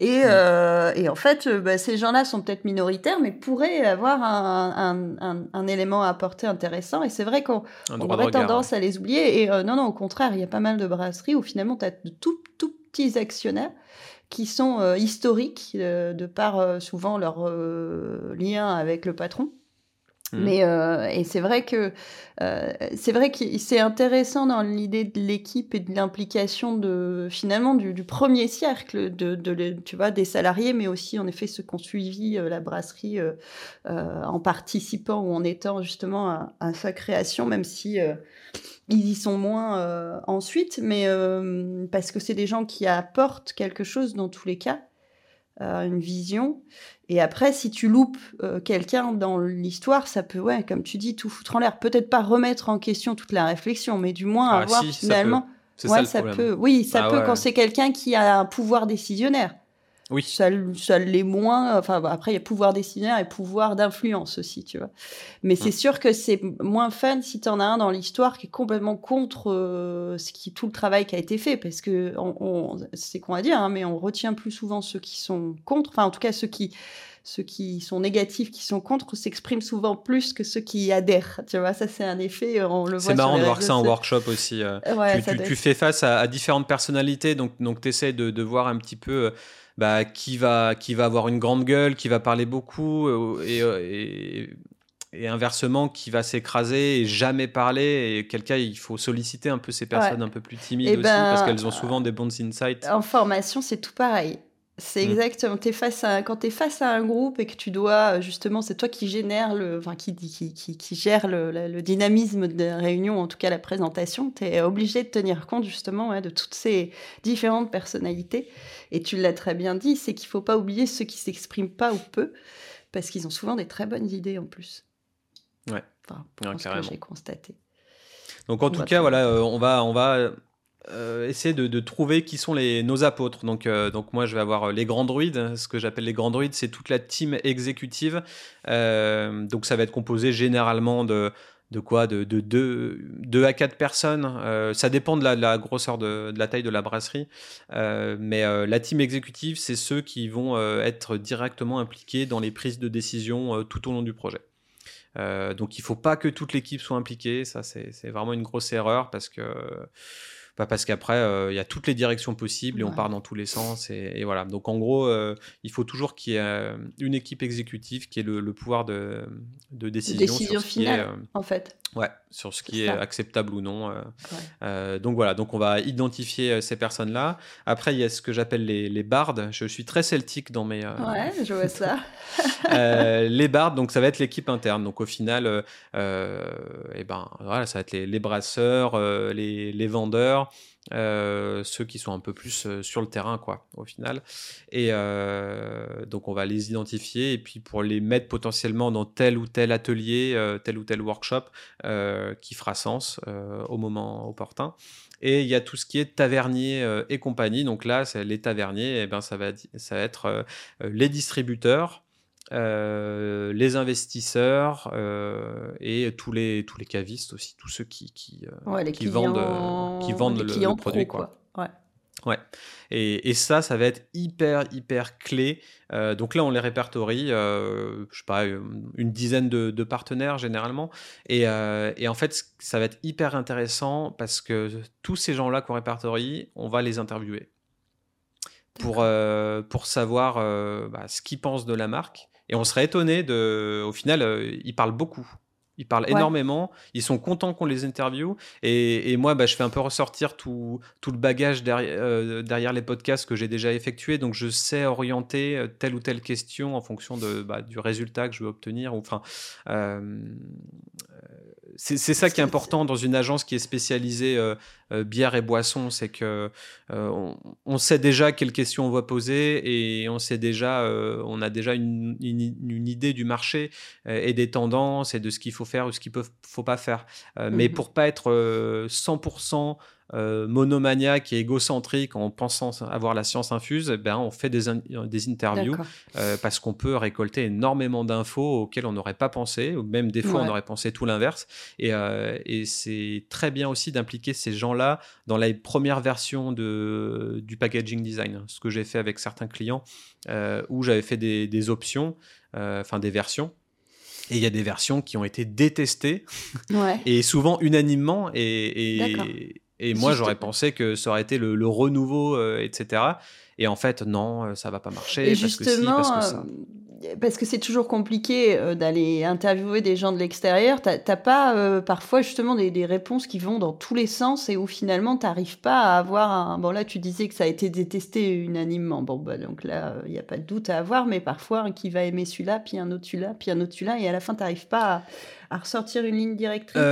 Et, euh, et, en fait, bah, ces gens-là sont peut-être minoritaires, mais pourraient avoir un, un, un, élément à apporter intéressant. Et c'est vrai qu'on aurait tendance à les oublier. Et non, non, au contraire, il y a pas mal de brasseries où finalement, tu as de tout, tout petits actionnaires qui sont historiques de par souvent leur lien avec le patron. Mmh. Mais euh, et c'est vrai que euh, c'est vrai que c'est intéressant dans l'idée de l'équipe et de l'implication de finalement du, du, premier cercle de, de, tu vois des salariés, mais aussi en effet ceux qui ont suivi euh, la brasserie euh, euh, en participant ou en étant justement à, à sa création, même si ils y sont moins ensuite, mais parce que c'est des gens qui apportent quelque chose dans tous les cas. Euh, une vision. Et après, si tu loupes euh, quelqu'un dans l'histoire, ça peut, ouais, comme tu dis, tout foutre en l'air. Peut-être pas remettre en question toute la réflexion, mais du moins ah, avoir finalement. Ça peut. Ouais, ça, peut. Oui, ça ah peut quand c'est quelqu'un qui a un pouvoir décisionnaire. Oui. Ça, ça l'est moins. Enfin, après, il y a pouvoir décisionnaire et pouvoir d'influence aussi, tu vois. Mais c'est mm. sûr que c'est moins fun si tu en as un dans l'histoire qui est complètement contre euh, ce qui, tout le travail qui a été fait. Parce que on, c'est qu'on va dire, hein, mais on retient plus souvent ceux qui sont contre. Enfin, en tout cas, ceux qui ceux qui sont négatifs, qui sont contre, s'expriment souvent plus que ceux qui adhèrent. Tu vois, ça c'est un effet, on le voit. C'est marrant de voir ça en workshop aussi. Euh. tu, fais face à, différentes personnalités, donc, donc tu essaies de, de, voir un petit peu euh, bah, qui, va, qui va avoir une grande gueule, qui va parler beaucoup, euh, euh, et, et, inversement, qui va s'écraser et jamais parler. Et quel cas, il faut solliciter un peu ces personnes un peu plus timides aussi, parce ben, qu'elles ont souvent des bons insights. En formation, c'est tout pareil. C'est mm. exactement. Es face à, quand tu es face à un groupe et que tu dois, justement, c'est toi qui génère le, enfin, qui, qui, qui, qui gère le, le, dynamisme de la réunion, en tout cas la présentation, tu es obligé de tenir compte, justement, de toutes ces différentes personnalités. Et tu l'as très bien dit, c'est qu'il faut pas oublier ceux qui s'expriment pas ou peu, parce qu'ils ont souvent des très bonnes idées en plus. Ouais. Enfin, pour ce que j'ai constaté. Donc, en tout cas, voilà, euh, on va, on va essayer de, trouver qui sont les, nos apôtres. Donc, donc moi, je vais avoir les grands druides. Ce que j'appelle les grands druides, c'est toute la team exécutive. donc ça va être composé généralement de de quoi? De, de 2 à 4 personnes. Euh, ça dépend de la, grosseur de, la taille de la brasserie. Euh, mais euh, la team exécutive, c'est ceux qui vont être directement impliqués dans les prises de décision tout au long du projet. donc il ne faut pas que toute l'équipe soit impliquée. Ça, c'est vraiment une grosse erreur parce que parce qu'après, euh, il y a toutes les directions possibles et on part dans tous les sens. Et, voilà. Donc, en gros, euh, il faut toujours qu'il y ait euh, une équipe exécutive qui ait le, pouvoir de, de décision. Décision finale, en fait. Ouais, sur ce qui est acceptable ou non. donc voilà, donc on va identifier ces personnes-là. Après, il y a ce que j'appelle les, les, bardes. Je suis très celtique dans mes. ouais, je vois ça. les bardes, donc ça va être l'équipe interne. Donc au final, et eh ben voilà, ça va être les, les brasseurs, les, les vendeurs, euh, ceux qui sont un peu plus euh, sur le terrain, quoi, au final. Et euh, donc, on va les identifier et puis pour les mettre potentiellement dans tel ou tel atelier, tel ou tel workshop qui fera sens au moment opportun. Et il y a tout ce qui est tavernier et compagnie. Donc là, les taverniers, eh ben, ça, va, ça va être les distributeurs, euh, les investisseurs euh, et tous les, tous les cavistes aussi, tous ceux qui, qui, euh, qui vendent, qui vendent le, produit. quoi. Ouais. Ouais. Et, et, ça, ça va être hyper, hyper clé. donc là, on les répertorie, je sais pas, une dizaine de, de partenaires généralement. Et, et, en fait, ça va être hyper intéressant parce que tous ces gens-là qu'on répertorie, on va les interviewer pour, pour savoir bah, ce qu'ils pensent de la marque et on serait étonné de. Au final, euh, ils parlent beaucoup. Ils parlent énormément. Ils sont contents qu'on les interviewe. Et, moi, bah, je fais un peu ressortir tout, tout le bagage derrière, euh, derrière les podcasts que j'ai déjà effectués. Donc, je sais orienter euh, telle ou telle question en fonction de, bah, du résultat que je veux obtenir. Enfin, c'est ça qui est important dans une agence qui est spécialisée euh, euh, bière et boisson, c'est que euh, on, sait déjà quelles questions on va poser et on sait déjà, on a déjà une, une, idée du marché et des tendances et de ce qu'il faut faire ou ce qu'il ne faut pas faire. Mais mmh pour pas être 100% euh, monomaniaque et égocentrique en pensant avoir la science infuse, eh ben, on fait des, des interviews euh, parce qu'on peut récolter énormément d'infos auxquelles on n'aurait pas pensé, ou même des fois on aurait pensé tout l'inverse. Et, euh, et c'est très bien aussi d'impliquer ces gens-là dans la première version de, du packaging design, ce que j'ai fait avec certains clients où j'avais fait des, des options, enfin des versions. Et il y a des versions qui ont été détestées, et souvent unanimement, et, et, et moi, j'aurais pensé que ça aurait été le, renouveau, euh, etc. Et en fait, non, euh, ça va pas marcher. Et justement, euh, parce que c'est toujours compliqué d'aller interviewer des gens de l'extérieur. T'as pas parfois justement des, réponses qui vont dans tous les sens et où finalement tu n'arrives pas à avoir un. Bon là, tu disais que ça a été détesté unanimement. Bon bah donc là, il n'y a pas de doute à avoir, mais parfois un qui va aimer celui-là, puis un autre celui-là, puis un autre celui-là, et à la fin, tu n'arrives pas à, à, ressortir une ligne directrice.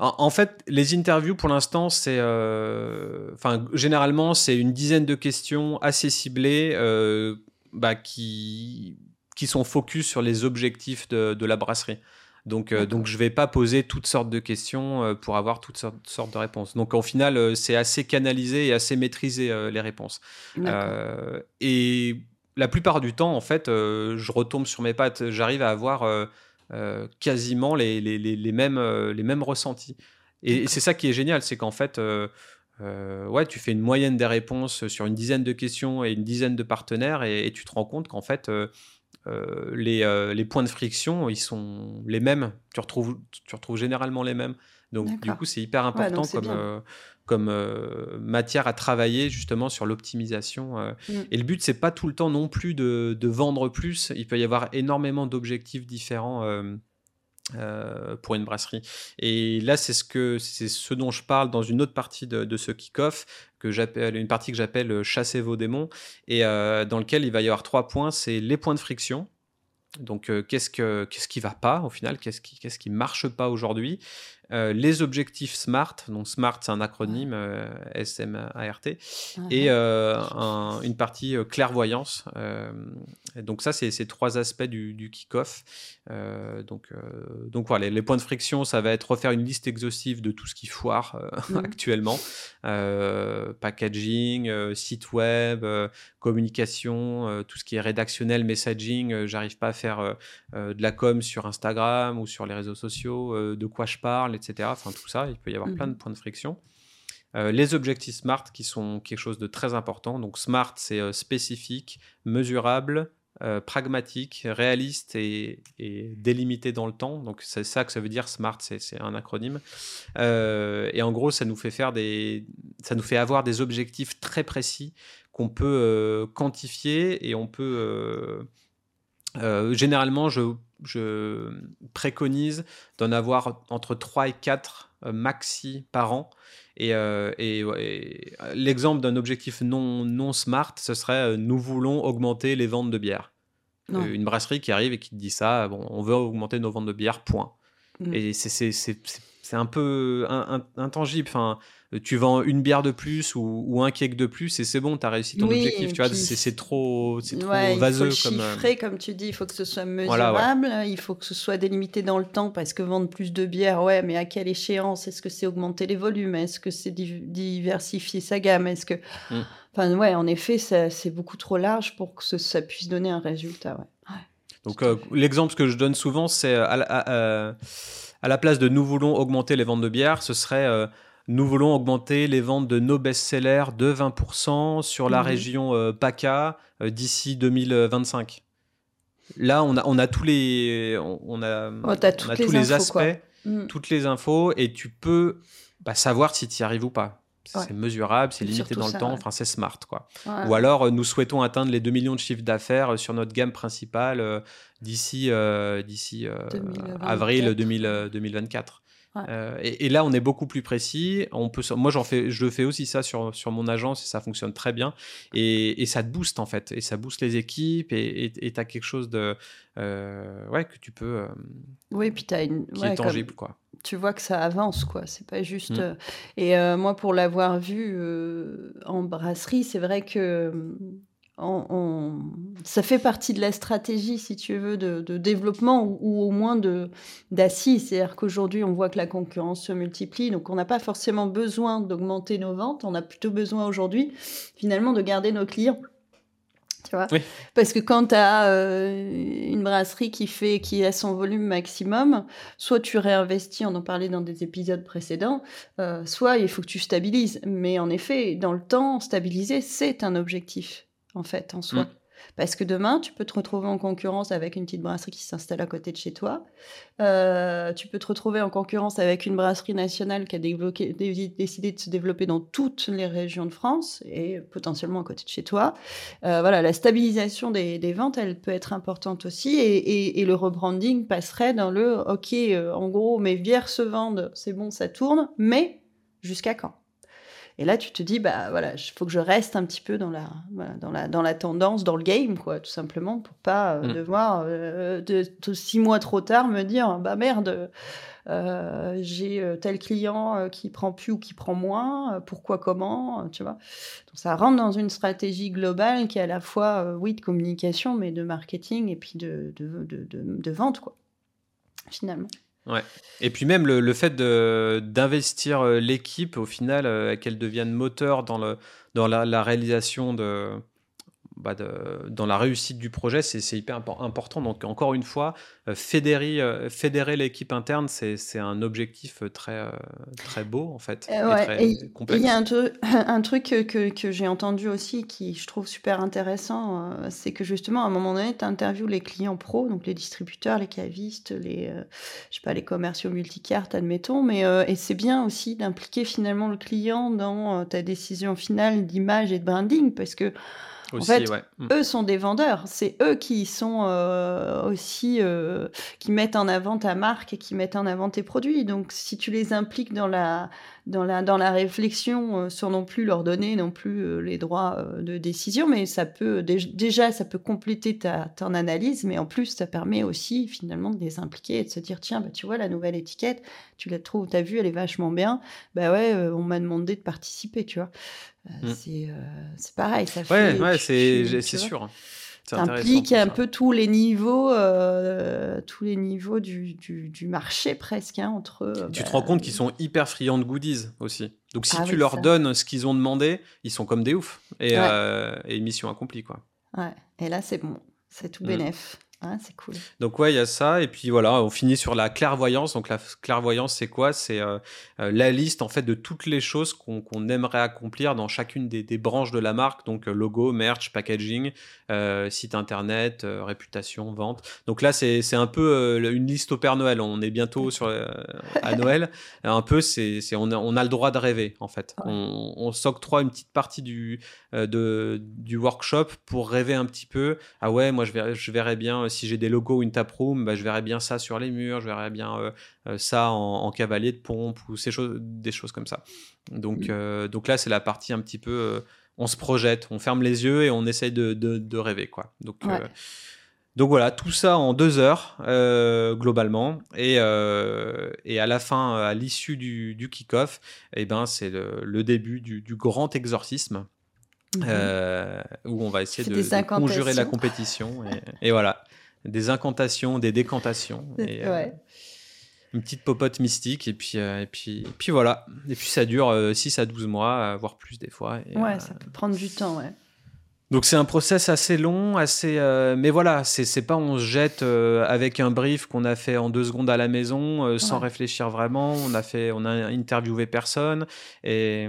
En, fait, les interviews pour l'instant, c'est, euh, enfin, généralement, c'est une dizaine de questions assez ciblées euh, bah, qui qui sont focus sur les objectifs de, la brasserie. Donc, euh, donc, je vais pas poser toutes sortes de questions pour avoir toutes sortes, de réponses. Donc, au final, c'est assez canalisé et assez maîtrisé les réponses. et la plupart du temps, en fait, je retombe sur mes pattes. J'arrive à avoir euh, quasiment les, les, les, mêmes, euh, les mêmes ressentis. Et, c'est ça qui est génial, c'est qu'en fait, euh, ouais, tu fais une moyenne des réponses sur une dizaine de questions et une dizaine de partenaires, et, tu te rends compte qu'en fait, les, les, points de friction, ils sont les mêmes. Tu retrouves, tu retrouves généralement les mêmes. Donc, du coup, c'est hyper important comme, comme euh, matière à travailler justement sur l'optimisation. Euh. Mm. Et le but, c'est pas tout le temps non plus de, vendre plus. Il peut y avoir énormément d'objectifs différents. Euh, pour une brasserie. Et là, c'est ce que c'est ce dont je parle dans une autre partie de, ce kick-off que j'appelle une partie que j'appelle chasser vos démons et dans lequel il va y avoir trois points. C'est les points de friction. Donc, qu'est-ce, que, qu'est-ce qui va pas au final? Qu'est-ce qui, qu'est-ce qui marche pas aujourd'hui? Euh, les objectifs SMART, donc SMART c'est un acronyme, euh, S-M-A-R-T, et euh, une partie clairvoyance. donc ça, c'est ces trois aspects du, kick-off. donc, donc voilà, les, points de friction, ça va être refaire une liste exhaustive de tout ce qui foire mmh. actuellement. packaging, site web, communication, tout ce qui est rédactionnel, messaging. J'arrive pas à faire de la com sur Instagram ou sur les réseaux sociaux, de quoi je parle etc. Enfin, tout ça, il peut y avoir plein de mmh points de friction. Euh, les objectifs SMART qui sont quelque chose de très important. Donc SMART, c'est euh, spécifique, mesurable, euh, pragmatique, réaliste et, délimité dans le temps. Donc c'est ça que ça veut dire SMART, c'est un acronyme. et en gros, ça nous fait faire des, ça nous fait avoir des objectifs très précis qu'on peut quantifier et on peut généralement, je je préconise d'en avoir entre 3 et 4 euh, maxi par an. Et, euh, l'exemple d'un objectif non, non smart, ce serait euh, nous voulons augmenter les ventes de bière. une brasserie qui arrive et qui dit ça, bon, on veut augmenter nos ventes de bière, point. Mm. Et c'est un peu intangible. Enfin, tu vends une bière de plus ou, un cake de plus et c'est bon, tu as réussi ton objectif. Tu vois, c'est trop, trop vaseux. Il faut comme, chiffrer, comme tu dis, il faut que ce soit mesurable, il faut que ce soit délimité dans le temps parce que vendre plus de bière, ouais, mais à quelle échéance? Est-ce que c'est augmenter les volumes? Est-ce que c'est diversifier sa gamme? Est-ce que. Mmh. Enfin, ouais, en effet, c'est beaucoup trop large pour que ça puisse donner un résultat. Ouais. Donc, euh, l'exemple que je donne souvent, c'est euh, à, à, la place de nous voulons augmenter les ventes de bière, ce serait. Euh, nous voulons augmenter les ventes de nos best-sellers de 20% sur la mhm. région euh, PACA euh, d'ici 2025. Là, on a, on a tous les, on a, oh, on a tous les aspects, mm. toutes les infos, et tu peux bah, savoir si tu y arrives ou pas. C'est mesurable, c'est limité dans le temps, enfin c'est smart quoi. Ou alors euh, nous souhaitons atteindre les 2 millions de chiffres d'affaires sur notre gamme principale d'ici d'ici avril 2024. Euh, et, là, on est beaucoup plus précis. On peut, moi, j'en fais, je fais aussi ça sur, sur mon agence et ça fonctionne très bien. Et, et ça te booste en fait. Et ça booste les équipes et tu as quelque chose de, euh, ouais, que tu peux. Euh, oui, puis tu as une. Qui est tangible, quoi. Tu vois que ça avance, quoi. C'est pas juste. Mm. Et moi, pour l'avoir vu en brasserie, c'est vrai que on, ça fait partie de la stratégie, si tu veux, de, développement ou, au moins d'assises. C'est-à-dire qu'aujourd'hui, on voit que la concurrence se multiplie, donc on n'a pas forcément besoin d'augmenter nos ventes, on a plutôt besoin aujourd'hui, finalement, de garder nos clients. Tu vois? Parce que quand tu as euh, une brasserie qui fait qui a son volume maximum, soit tu réinvestis, on en parlait dans des épisodes précédents, euh, soit il faut que tu stabilises. Mais en effet, dans le temps, stabiliser, c'est un objectif en fait, en soi. Mm. Parce que demain, tu peux te retrouver en concurrence avec une petite brasserie qui s'installe à côté de chez toi. Euh, tu peux te retrouver en concurrence avec une brasserie nationale qui a décidé de se développer dans toutes les régions de France et potentiellement à côté de chez toi. Euh, voilà, la stabilisation des, ventes, elle peut être importante aussi. Et, le rebranding passerait dans le OK, euh, en gros, mes bières se vendent, c'est bon, ça tourne, mais jusqu'à quand? Et là, tu te dis, bah voilà, il faut que je reste un petit peu dans la, dans la, dans la tendance, dans le game, quoi, tout simplement, pour pas euh, mm. devoir, euh, de, six mois trop tard, me dire, bah merde, euh, j'ai tel client qui prend plus ou qui prend moins, pourquoi, comment, tu vois. Donc ça rentre dans une stratégie globale qui est à la fois, oui, de communication, mais de marketing et puis de, de, de, de vente, quoi, finalement. Ouais. Et puis même le, fait d'investir euh, l'équipe, au final, euh, qu'elle devienne moteur dans, le, dans la réalisation de, bah, dans la réussite du projet, c'est hyper important. Donc, encore une fois, euh, fédérer, euh, fédérer l'équipe interne, c'est un objectif très, euh, très beau, en fait. Il y a un, truc que, que j'ai entendu aussi qui je trouve super intéressant, c'est que justement, à un moment donné, tu interviews les clients pros, donc les distributeurs, les cavistes, les, je sais pas, les commerciaux multicartes, admettons, mais et c'est bien aussi d'impliquer finalement le client dans ta décision finale d'image et de branding, parce que en fait, mm. eux sont des vendeurs. C'est eux qui sont euh, aussi euh, qui mettent en avant ta marque et qui mettent en avant tes produits. Donc, si tu les impliques dans la dans la dans la réflexion, euh, sans non plus leur donner non plus les droits de décision, mais ça peut déjà ça peut compléter ta ton analyse, mais en plus ça permet aussi finalement de les impliquer et de se dire tiens bah tu vois la nouvelle étiquette, tu la trouves, t'as vu elle est vachement bien. Bah ouais, on m'a demandé de participer, tu vois. Euh, mm. euh, c'est pareil. Ça fait, ouais, c'est sûr. Ça implique un peu tous les niveaux, euh, tous les niveaux du, du, marché presque hein, entre. tu te rends compte qu'ils sont hyper friands de goodies aussi. Donc si ah tu leur donnes ce qu'ils ont demandé, ils sont comme des oufs et, et mission accomplie quoi. Ouais. Et là c'est bon, c'est tout mm. Ah, c'est cool. Donc ouais, il y a ça et puis voilà, on finit sur la clairvoyance. Donc la clairvoyance, c'est quoi? C'est euh, euh, la liste en fait de toutes les choses qu'on aimerait accomplir dans chacune des, branches de la marque. Donc euh, logo, merch, packaging, site internet, réputation, vente. Donc là, c'est un peu une liste au Père Noël. On est bientôt sur à Noël. Un peu, c'est on, on, a le droit de rêver en fait. On, on s'octroie une petite partie du de, du workshop pour rêver un petit peu. Ah ouais, moi je verrais, je verrais bien si j'ai des logos ou une taproom, bah, je verrais bien ça sur les murs, je verrais bien euh, euh, ça en, cavalier de pompe ou ces choses, des choses comme ça. Donc, euh, donc là, c'est la partie un petit peu, on se projette, on ferme les yeux et on essaye de, de, rêver. Quoi. Donc, donc voilà, tout ça en deux heures globalement. Et, et à la fin, à l'issue du, du kick-off, eh ben, c'est le, le, début du, du grand exorcisme. Mhm. où on va essayer de, conjurer la compétition. et, voilà des incantations, des décantations. Et, euh, une petite popote mystique, et puis, euh, et puis, puis voilà. Et puis ça dure 6 euh, à 12 mois, voire plus des fois. ouais, ça peut prendre du temps, ouais. Donc c'est un process assez long, assez, euh, mais voilà, c'est pas on se jette euh, avec un brief qu'on a fait en deux secondes à la maison euh, sans réfléchir vraiment. On a fait, on a interviewé personne et,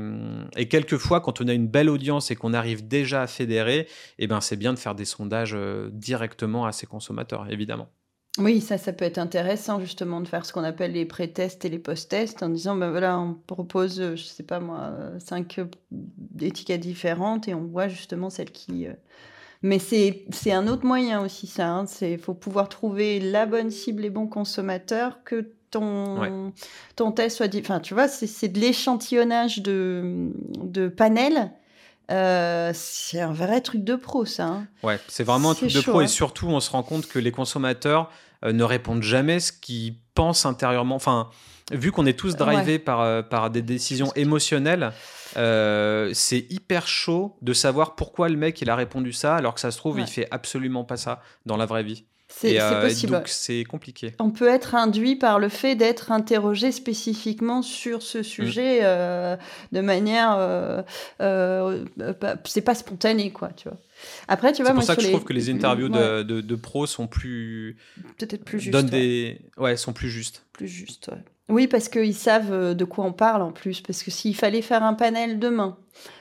et quelquefois quand on a une belle audience et qu'on arrive déjà à fédérer, eh ben c'est bien de faire des sondages directement à ses consommateurs, évidemment. Oui, ça, ça peut être intéressant justement de faire ce qu'on appelle les pré-tests et les post-tests en disant, ben voilà, on propose, euh, je sais pas moi, euh, cinq euh, étiquettes différentes et on voit justement celle qui... Mais c'est un autre moyen aussi, ça. Il hein. faut pouvoir trouver la bonne cible, les bons consommateurs, que ton, ton test soit... Enfin, tu vois, c'est de l'échantillonnage de, de panels. c'est un vrai truc de pro, ça. Hein. Ouais, c'est vraiment un truc de pro. Et hein. surtout, on se rend compte que les consommateurs ne répondent jamais ce qu'ils pensent intérieurement. Enfin, vu qu'on est tous drivés par, euh, par des décisions émotionnelles, euh, c'est hyper chaud de savoir pourquoi le mec il a répondu ça alors que ça se trouve il fait absolument pas ça dans la vraie vie. C'est possible. donc c'est compliqué. On peut être induit par le fait d'être interrogé spécifiquement sur ce sujet mm. de manière, c'est pas spontané quoi, tu vois. Après, tu vois, c'est pour ça que je trouve que les interviews de, de, pros sont plus. Peut-être plus justes. Donnent des. Ouais, sont plus justes. Plus justes, ouais. Oui, parce qu'ils savent euh, de quoi on parle en plus. Parce que s'il fallait faire un panel demain,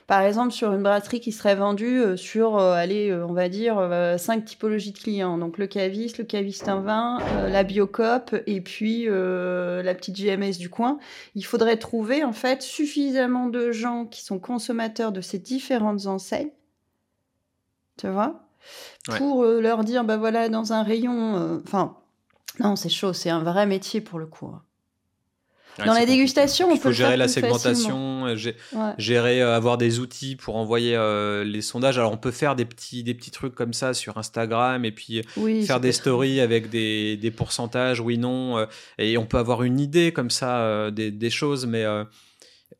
par exemple sur une brasserie qui serait vendue euh, sur, euh, allez, on va dire, cinq typologies de clients. Donc le caviste, le caviste un vin, la biocop et puis la petite GMS du coin. Il faudrait trouver en fait suffisamment de gens qui sont consommateurs de ces différentes enseignes tu vois, pour euh, leur dire, bah voilà, dans un rayon, euh, enfin, non, c'est chaud, c'est un vrai métier pour le coup. Hein. dans la dégustation, on peut gérer la segmentation, euh, gérer, avoir des outils pour envoyer les sondages. Alors on peut faire des petits, des petits trucs comme ça sur Instagram et puis faire des stories avec des, des, pourcentages, oui, non. et on peut avoir une idée comme ça des, des, choses, mais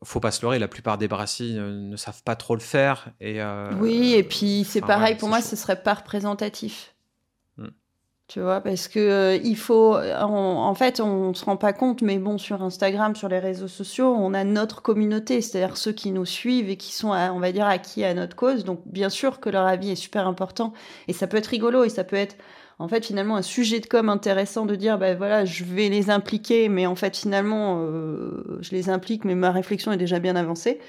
faut pas se leurrer, la plupart des brasseries ne, savent pas trop le faire. Et, euh, oui, et puis c'est pareil, pour moi, ce serait pas représentatif. Hmm. Tu vois, parce que euh, il faut. en fait, on se rend pas compte, mais bon, sur Instagram, sur les réseaux sociaux, on a notre communauté, c'est-à-dire ceux qui nous suivent et qui sont, on va dire, acquis à notre cause. Donc, bien sûr que leur avis est super important. Et ça peut être rigolo et ça peut être en fait finalement un sujet de com intéressant de dire ben voilà je vais les impliquer mais en fait finalement euh, je les implique mais ma réflexion est déjà bien avancée.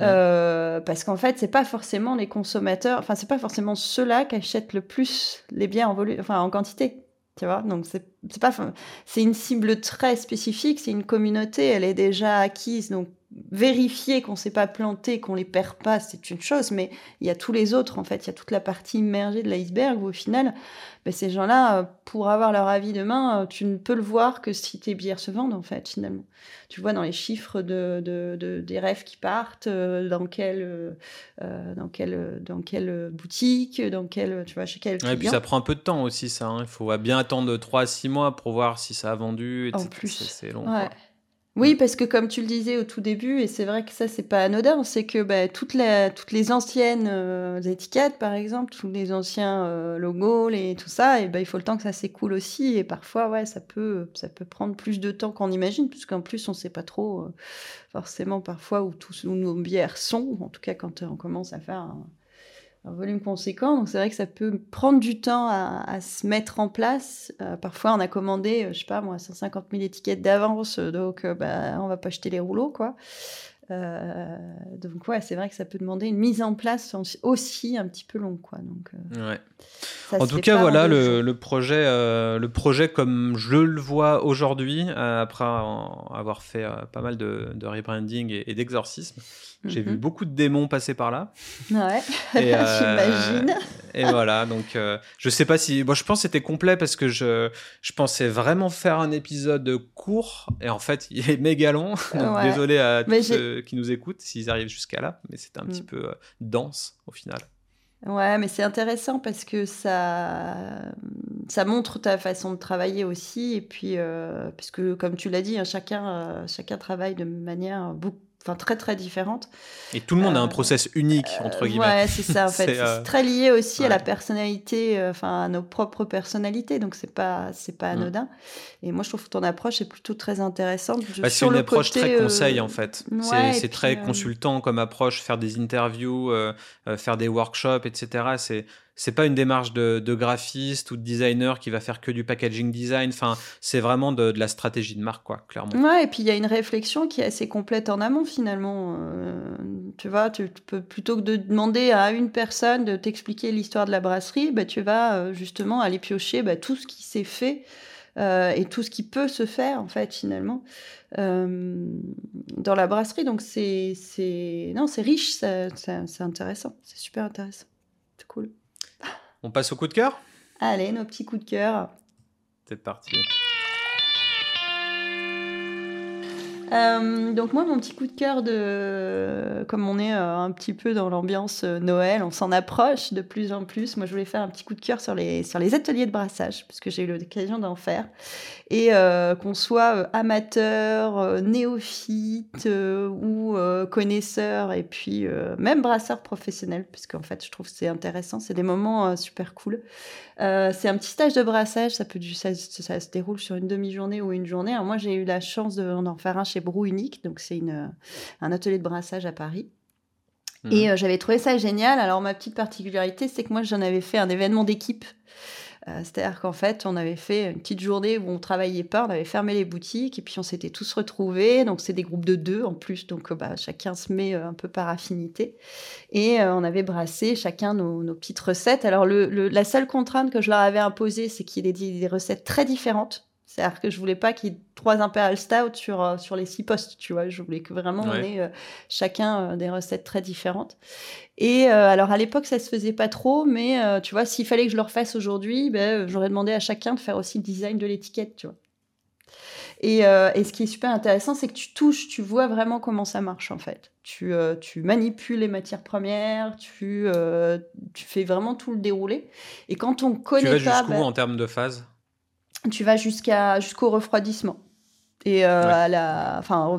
Euh, parce qu'en fait c'est pas forcément les consommateurs enfin c'est pas forcément ceux-là qui achètent le plus les biens en volume enfin en quantité tu vois. Donc c'est pas c'est une cible très spécifique c'est une communauté elle est déjà acquise donc vérifier qu'on ne s'est pas planté, qu'on les perd pas, c'est une chose, mais il y a tous les autres, en fait. Il y a toute la partie immergée de l'iceberg où, au final, ben, ces gens-là, euh, pour avoir leur avis demain, euh, tu ne peux le voir que si tes bières se vendent, en fait, finalement. Tu vois dans les chiffres de, de, des rêves qui partent, euh, dans quelle, dans quelle, dans quelle boutique, dans quelle, tu vois, chez quel Et puis ça prend un peu de temps aussi, ça. Hein. Il faut bien attendre 3 à 6 mois pour voir si ça a vendu. En plus. C'est long. Oui, parce que comme tu le disais au tout début, et c'est vrai que ça, c'est pas anodin, c'est que bah, toutes, les, toutes les anciennes euh, étiquettes, par exemple, tous les anciens euh, logos, et tout ça, et ben il faut le temps que ça s'écoule aussi. Et parfois, ouais, ça peut, ça peut prendre plus de temps qu'on imagine, puisqu'en plus, on sait pas trop euh, forcément parfois où, tous, où nos bières sont, en tout cas quand on commence à faire un, un volume conséquent. Donc c'est vrai que ça peut prendre du temps à, se mettre en place. Euh, parfois on a commandé, euh, je sais pas moi, 150 000 étiquettes d'avance, donc euh, bah, on va pas acheter les rouleaux quoi. Donc ouais, c'est vrai que ça peut demander une mise en place aussi un petit peu long quoi. Donc ouais. En tout cas voilà le, le, projet, le projet comme je le vois aujourd'hui après avoir fait pas mal de, de rebranding et, et d'exorcisme. J'ai vu mhm. beaucoup de démons passer par là. Ouais, euh, j'imagine. Et voilà, donc euh, je sais pas si. Bon, je pense que c'était complet parce que je, je pensais vraiment faire un épisode court et en fait il est méga long. Donc désolé à tous ceux qui nous écoutent s'ils arrivent jusqu'à là, mais c'était un petit mm. peu euh, dense au final. Ouais, mais c'est intéressant parce que ça, ça montre ta façon de travailler aussi. Et puis, puisque comme tu l'as dit, hein, chacun, chacun travaille de manière beaucoup enfin très très différentes. Et tout le monde a un euh, process unique entre guillemets. Ouais, c'est ça en fait. c'est euh, très lié aussi à la personnalité, euh, enfin à nos propres personnalités. Donc c'est pas c'est pas mm. anodin. Et moi je trouve que ton approche est plutôt très intéressante. Bah, c'est une approche très conseil en fait. c'est très consultant comme approche, faire des interviews, faire des workshops, etc. C'est c'est pas une démarche de, graphiste ou de designer qui va faire que du packaging design. Enfin, c'est vraiment de, la stratégie de marque, quoi, clairement. Ouais, et puis il y a une réflexion qui est assez complète en amont finalement. Euh, tu vois, tu peux plutôt que de demander à une personne de t'expliquer l'histoire de la brasserie, bah, tu vas euh, justement aller piocher bah, tout ce qui s'est fait. Euh, et tout ce qui peut se faire en fait finalement dans la brasserie donc c'est riche c'est intéressant c'est super intéressant c'est cool on passe au coup de cœur? Allez, nos petits coups de cœur. C'est parti. Euh, donc moi, mon petit coup de cœur de, comme on est euh, un petit peu dans l'ambiance euh, Noël, on s'en approche de plus en plus. Moi, je voulais faire un petit coup de cœur sur les sur les ateliers de brassage, puisque j'ai eu l'occasion d'en faire, et qu'on soit amateur, néophyte ou connaisseur, et puis même brasseur professionnel, puisqu'en fait, je trouve c'est intéressant. C'est des moments super cool. c'est un petit stage de brassage. Ça peut ça, se déroule sur une demi-journée ou une journée. Alors moi, j'ai eu la chance d'en faire un chez Brou Unique, donc c'est un atelier de brassage à Paris. Mhm. Et euh, j'avais trouvé ça génial. Alors ma petite particularité, c'est que moi j'en avais fait un événement d'équipe. Euh, c'est-à-dire qu'en fait, on avait fait une petite journée où on travaillait pas, on avait fermé les boutiques et puis on s'était tous retrouvés. Donc c'est des groupes de deux en plus, donc euh, bah, chacun se met un peu par affinité. Et on avait brassé chacun nos, petites recettes. Alors la seule contrainte que je leur avais imposée, c'est qu'il y ait des recettes très différentes c'est-à-dire que je voulais pas qu'il y ait trois Imperial Stout sur, euh, sur les six postes, tu vois. Je voulais que vraiment on ait euh, chacun euh, des recettes très différentes. Et alors à l'époque, ça se faisait pas trop, mais tu vois, s'il fallait que je le refasse aujourd'hui, ben, j'aurais demandé à chacun de faire aussi le design de l'étiquette, tu vois. Et, et, ce qui est super intéressant, c'est que tu touches, tu vois vraiment comment ça marche en fait. Tu, tu manipules les matières premières, tu, tu fais vraiment tout le déroulé. Et quand on connaît tu vas jusqu'où ben en termes de phase? Tu vas jusqu'au refroidissement et euh, à la enfin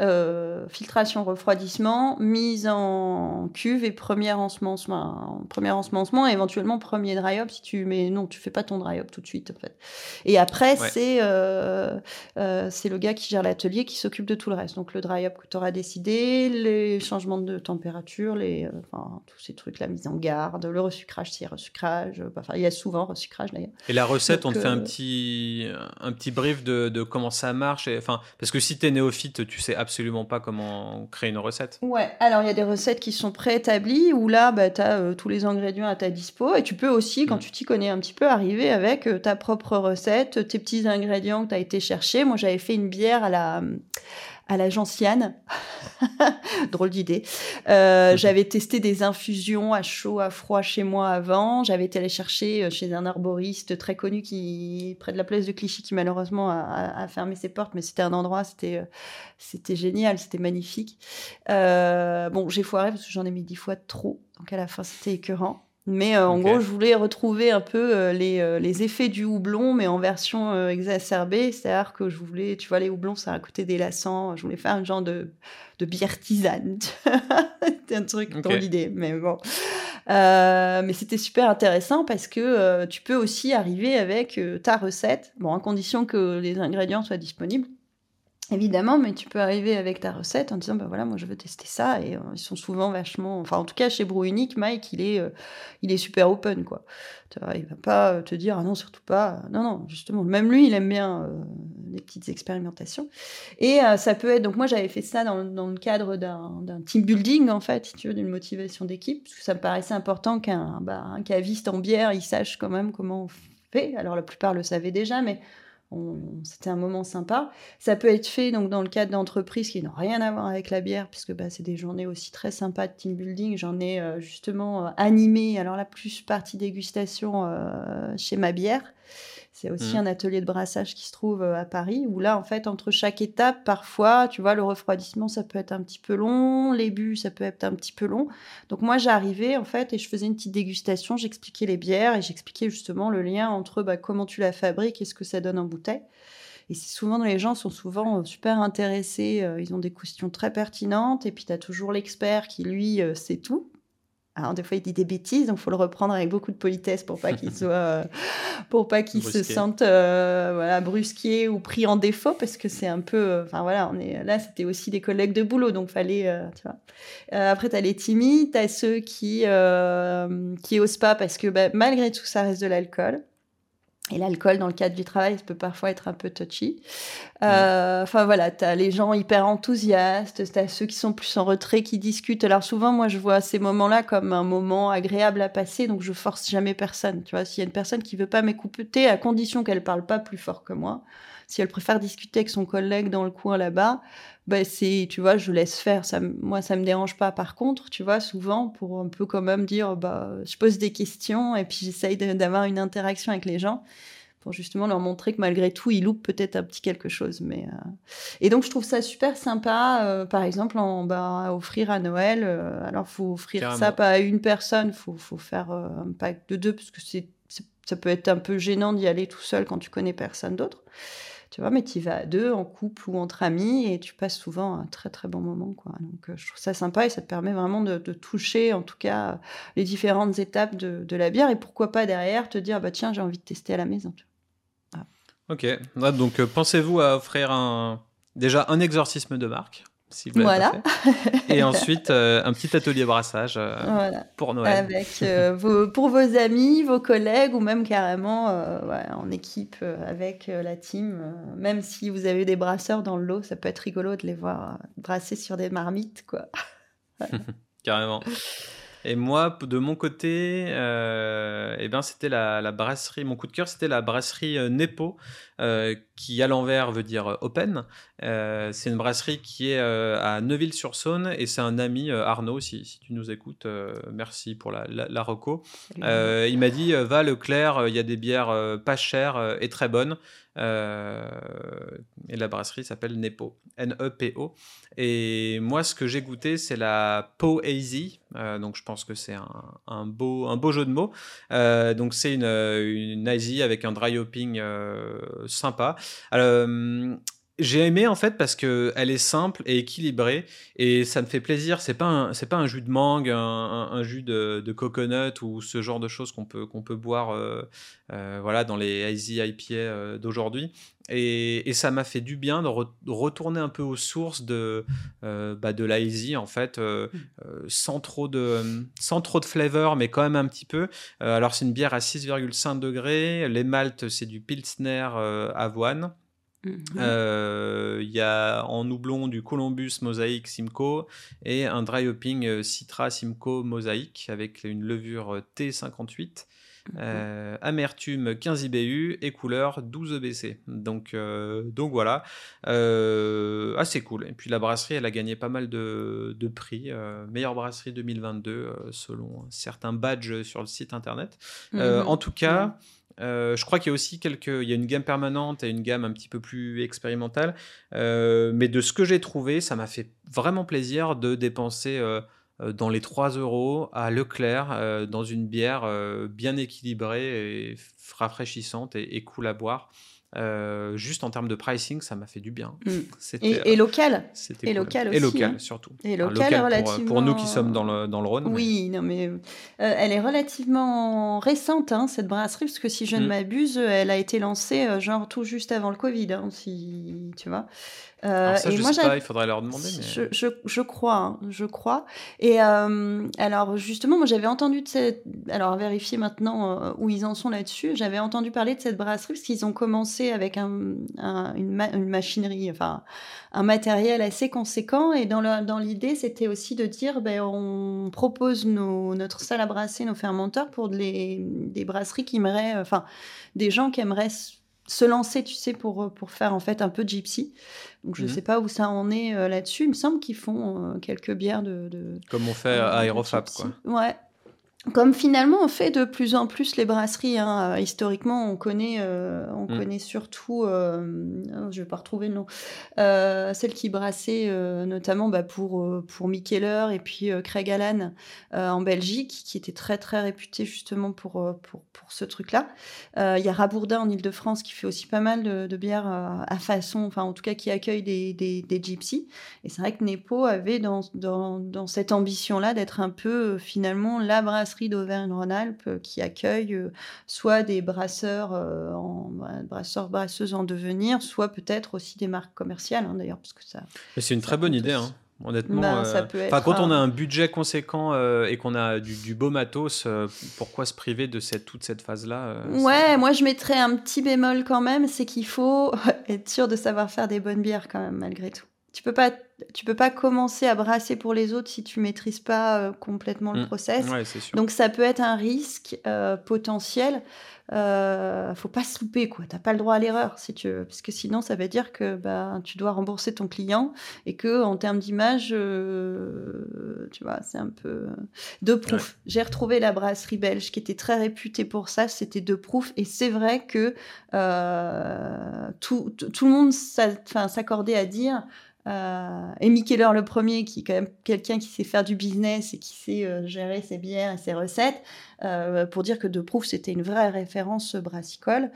euh, filtration refroidissement mise en cuve et premier ensemencement premier ensemencement et éventuellement premier dry up si tu mais non tu fais pas ton dry up tout de suite en fait. Et après c'est euh, c'est le gars qui gère l'atelier qui s'occupe de tout le reste. Donc le dry up que tu auras décidé les changements de température les enfin tous ces trucs la mise en garde le resucrage si resucrage enfin il y a souvent resucrage d'ailleurs. Et la recette on te fait un petit un petit brief de, de comment ça marche Enfin, parce que si tu es néophyte, tu sais absolument pas comment créer une recette. Ouais, alors il y a des recettes qui sont préétablies où là, bah, tu as euh, tous les ingrédients à ta dispo et tu peux aussi, quand mm. tu t'y connais un petit peu, arriver avec euh, ta propre recette, tes petits ingrédients que tu as été chercher. Moi, j'avais fait une bière à la, à la gentiane. Drôle d'idée. Euh, j'avais testé des infusions à chaud, à froid chez moi avant. J'avais été aller chercher chez un arboriste très connu qui près de la place de Clichy, qui malheureusement a, fermé ses portes, mais c'était un endroit, c'était c'était génial, c'était magnifique. bon, j'ai foiré parce que j'en ai mis dix fois trop, donc à la fin c'était écœurant. Mais euh, en gros, je voulais retrouver un peu euh, les, euh, les, effets du houblon, mais en version exacerbée. C'est-à-dire que je voulais, tu vois, les houblons, ça a un côté délassant. Je voulais faire un genre de, de bière tisane. c'était un truc dans l'idée, mais bon. mais c'était super intéressant parce que tu peux aussi arriver avec ta recette, bon, à condition que les ingrédients soient disponibles évidemment, mais tu peux arriver avec ta recette en disant, ben voilà, moi je veux tester ça, et euh, ils sont souvent vachement, enfin en tout cas chez Brew Unique, Mike, il est, euh, il est super open, quoi. Il va pas te dire, ah non, surtout pas, non, non, justement, même lui, il aime bien euh, les petites expérimentations. Et ça peut être, donc moi j'avais fait ça dans, dans le cadre d'un team building, en fait, si tu veux, d'une motivation d'équipe, parce que ça me paraissait important qu'un bah, caviste en bière, il sache quand même comment on fait. Alors la plupart le savaient déjà, mais c'était un moment sympa. Ça peut être fait donc dans le cadre d'entreprises qui n'ont rien à voir avec la bière, puisque bah, c'est des journées aussi très sympas de team building. J'en ai euh, justement euh, animé, alors la plus partie dégustation euh, chez ma bière. C'est aussi mmh. un atelier de brassage qui se trouve euh, à Paris, où là, en fait, entre chaque étape, parfois, tu vois, le refroidissement, ça peut être un petit peu long, les buts, ça peut être un petit peu long. Donc moi, j'arrivais, en fait, et je faisais une petite dégustation, j'expliquais les bières, et j'expliquais justement le lien entre bah, comment tu la fabriques et ce que ça donne en bouteille. Et c'est souvent, les gens sont souvent euh, super intéressés, euh, ils ont des questions très pertinentes, et puis tu as toujours l'expert qui, lui, sait tout. Alors, des fois, il dit des bêtises, donc il faut le reprendre avec beaucoup de politesse pour pas qu'il soit, euh, pour pas qu'il se sente euh, voilà, brusqué ou pris en défaut, parce que c'est un peu, euh, enfin voilà, on est là, c'était aussi des collègues de boulot, donc fallait, tu vois. après, tu as les timides, tu as ceux qui, qui osent pas parce que bah, malgré tout, ça reste de l'alcool. Et l'alcool, dans le cadre du travail, ça peut parfois être un peu touchy. Euh, enfin voilà, tu as les gens hyper enthousiastes, tu as ceux qui sont plus en retrait, qui discutent. Alors souvent, moi, je vois ces moments-là comme un moment agréable à passer, donc je force jamais personne. Tu vois, s'il y a une personne qui veut pas m'écouter, à condition qu'elle parle pas plus fort que moi, si elle préfère discuter avec son collègue dans le coin là-bas, ben c'est, tu vois, je laisse faire. Ça, moi, ça me dérange pas. Par contre, tu vois, souvent, pour un peu quand même dire, bah, je pose des questions et puis j'essaye d'avoir une interaction avec les gens pour justement leur montrer que malgré tout, ils loupent peut-être un petit quelque chose. Mais euh, Et donc, je trouve ça super sympa, euh, par exemple, en, bah, offrir à Noël. Euh, alors, faut offrir ça pas à une personne, faut, faut faire un pack de deux, parce que c'est, ça peut être un peu gênant d'y aller tout seul quand tu connais personne d'autre tu vois, mais tu vas à deux, en couple ou entre amis, et tu passes souvent un très très bon moment, quoi. Donc euh, je trouve ça sympa et ça te permet vraiment de, toucher, en tout cas, les différentes étapes de, la bière, et pourquoi pas derrière te dire, bah tiens, j'ai envie de tester à la maison. Ok, donc euh, pensez-vous à offrir déjà un exorcisme de marque? Voilà. Et ensuite, euh, un petit atelier brassage euh, pour Noël. Avec, euh, vos, pour vos amis, vos collègues ou même carrément en équipe avec la team. même si vous avez des brasseurs dans le lot, ça peut être rigolo de les voir brasser sur des marmites. quoi. carrément. Et moi, de mon côté, euh, eh ben, c'était la, brasserie. Mon coup de cœur, c'était la brasserie euh, Nepo, euh, qui à l'envers veut dire open. c'est une brasserie qui est à Neuville-sur-Saône et c'est un ami, Arnaud, si, si, tu nous écoutes, merci pour la, la, reco. il m'a dit va Leclerc, il y a des bières pas chères et très bonnes. Euh, et la brasserie s'appelle Nepo, N-E-P-O. Et moi, ce que j'ai goûté, c'est la Po Easy. Euh, donc, je pense que c'est un, beau, un beau jeu de mots. Euh, donc, c'est une, une avec un dry hopping sympa. Alors, j'ai aimé en fait parce que elle est simple et équilibrée et ça me fait plaisir. C'est pas c'est pas un jus de mangue, un, jus de, de, coconut ou ce genre de choses qu'on peut qu'on peut boire euh, euh, voilà dans les hazy IPA euh, d'aujourd'hui. Et, et, ça m'a fait du bien de, retourner un peu aux sources de bah de l'hazy en fait mmh. sans trop de sans trop de flavor mais quand même un petit peu. alors c'est une bière à 6,5 degrés. Les maltes c'est du pilsner avoine. Mhm. Euh, il y a en houblon du Columbus Mosaic Simcoe et un dry hopping euh, Citra Simcoe Mosaic avec une levure euh, T58. Mhm. amertume 15 IBU et couleur 12 EBC. Donc, donc voilà, assez cool. Et puis la brasserie, elle a gagné pas mal de, de prix. meilleure brasserie 2022 selon certains badges sur le site internet. Mhm. En tout cas, euh, je crois qu'il y a aussi quelques. Il y a une gamme permanente et une gamme un petit peu plus expérimentale. Euh, mais de ce que j'ai trouvé, ça m'a fait vraiment plaisir de dépenser euh, dans les 3 euros à Leclerc dans une bière bien équilibrée et rafraîchissante et cool à boire. Euh, juste en termes de pricing, ça m'a fait du bien. Mm. Et, et, local. Et local aussi. Et local hein. surtout. Et local, relativement... pour, nous qui sommes dans le, dans le Rhône. Oui, non, mais euh, elle est relativement récente, hein, cette brasserie, parce que si je ne mm. m'abuse, elle a été lancée euh, genre tout juste avant le Covid, hein, si tu vois. Euh, ça, et je moi, sais pas, il faudrait leur demander. Je, je, je, crois, hein, je crois. Et euh, alors, justement, moi, j'avais entendu de cette. Alors, vérifier maintenant euh, où ils en sont là-dessus. J'avais entendu parler de cette brasserie parce qu'ils ont commencé avec un, une, une, machinerie, enfin, un matériel assez conséquent. Et dans l'idée, dans c'était aussi de dire ben, on propose nos, notre salle à brasser, nos fermenteurs pour des brasseries qui aimeraient. Enfin, des gens qui aimeraient se lancer, tu sais, pour, pour faire en fait un peu gypsy. Donc je ne mmh sais pas où ça en est euh, là-dessus. Il me semble qu'ils font euh, quelques bières de, Comme on fait à Aerofab, quoi. Ouais, comme finalement on fait de plus en plus les brasseries. Hein. Euh, historiquement, on connaît, euh, on mm. connaît surtout, euh, oh, je vais pas retrouver le nom, euh, celle qui brassait notamment bah, pour pour Mikkeller et puis Craig Allan en Belgique, qui était très très réputé justement pour pour, pour ce truc-là. Il y a Rabourdin en Ile-de-France qui fait aussi pas mal de, de bières à façon, enfin en tout cas qui accueille des des, des gypsies. Et c'est vrai que Nepo avait dans dans, dans cette ambition-là d'être un peu finalement la brasserie d'Auvergne-Rhône-Alpes euh, qui accueille euh, soit des brasseurs, euh, en, bah, brasseurs, brasseuses en devenir, soit peut-être aussi des marques commerciales, hein, d'ailleurs, parce que ça. C'est une très bonne idée. Hein. Honnêtement, ben, quand on a un budget conséquent et qu'on a du, beau matos, pourquoi se priver de cette, toute cette phase-là Ouais, moi je mettrais un petit bémol quand même, c'est qu'il faut être sûr de savoir faire des bonnes bières quand même, malgré tout. Tu peux pas tu peux pas commencer à brasser pour les autres si tu maîtrises pas euh, complètement le mmh. process. Donc ça peut être un risque euh, potentiel. Euh, faut pas se louper quoi. T'as pas le droit à l'erreur si tu veux, parce que sinon ça veut dire que bah, tu dois rembourser ton client et que en termes d'image, euh, tu vois, c'est un peu de proof. J'ai retrouvé la brasserie belge qui était très réputée pour ça. C'était de proof et c'est vrai que tout, tout, le monde s'accordait à dire euh, Amy Keller le premier, qui est quand même quelqu'un qui sait faire du business et qui sait euh, gérer ses bières et ses recettes, euh, pour dire que De Proof c'était une vraie référence brassicole.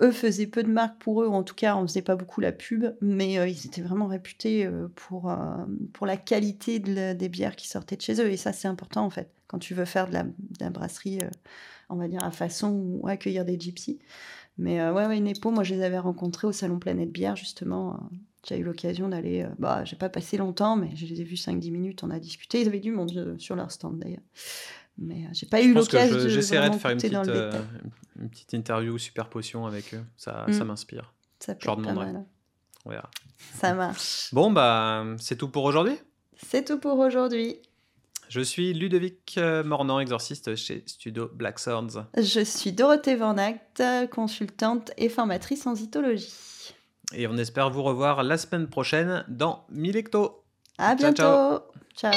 Eux faisaient peu de marques pour eux, ou en tout cas on faisait pas beaucoup la pub, mais euh, ils étaient vraiment réputés pour, pour la qualité des bières qui sortaient de chez eux. Et ça c'est important en fait, quand tu veux faire de la, de la brasserie, on va dire à façon ou accueillir des gypsies. Mais ouais, ouais, Nepo, moi je les avais rencontrés au Salon Planète Bière justement j'ai eu l'occasion d'aller. Euh, bah, j'ai pas passé longtemps, mais je les ai vus 5-10 minutes, on a discuté. Ils avaient du monde euh, sur leur stand d'ailleurs. Mais euh, j'ai pas eu l'occasion de. J'essaierai de faire une petite, une petite, interview super potion avec eux. Ça, ça mm. m'inspire. Ça je leur demanderai. On verra. Ça marche. Bon, bah, c'est tout pour aujourd'hui C'est tout pour aujourd'hui. Je suis Ludovic Mornan, exorciste chez Studio Black Swords. Je suis Dorothée Van consultante et formatrice en zytologie. Et on espère vous revoir la semaine prochaine dans Milecto. À bientôt. ciao.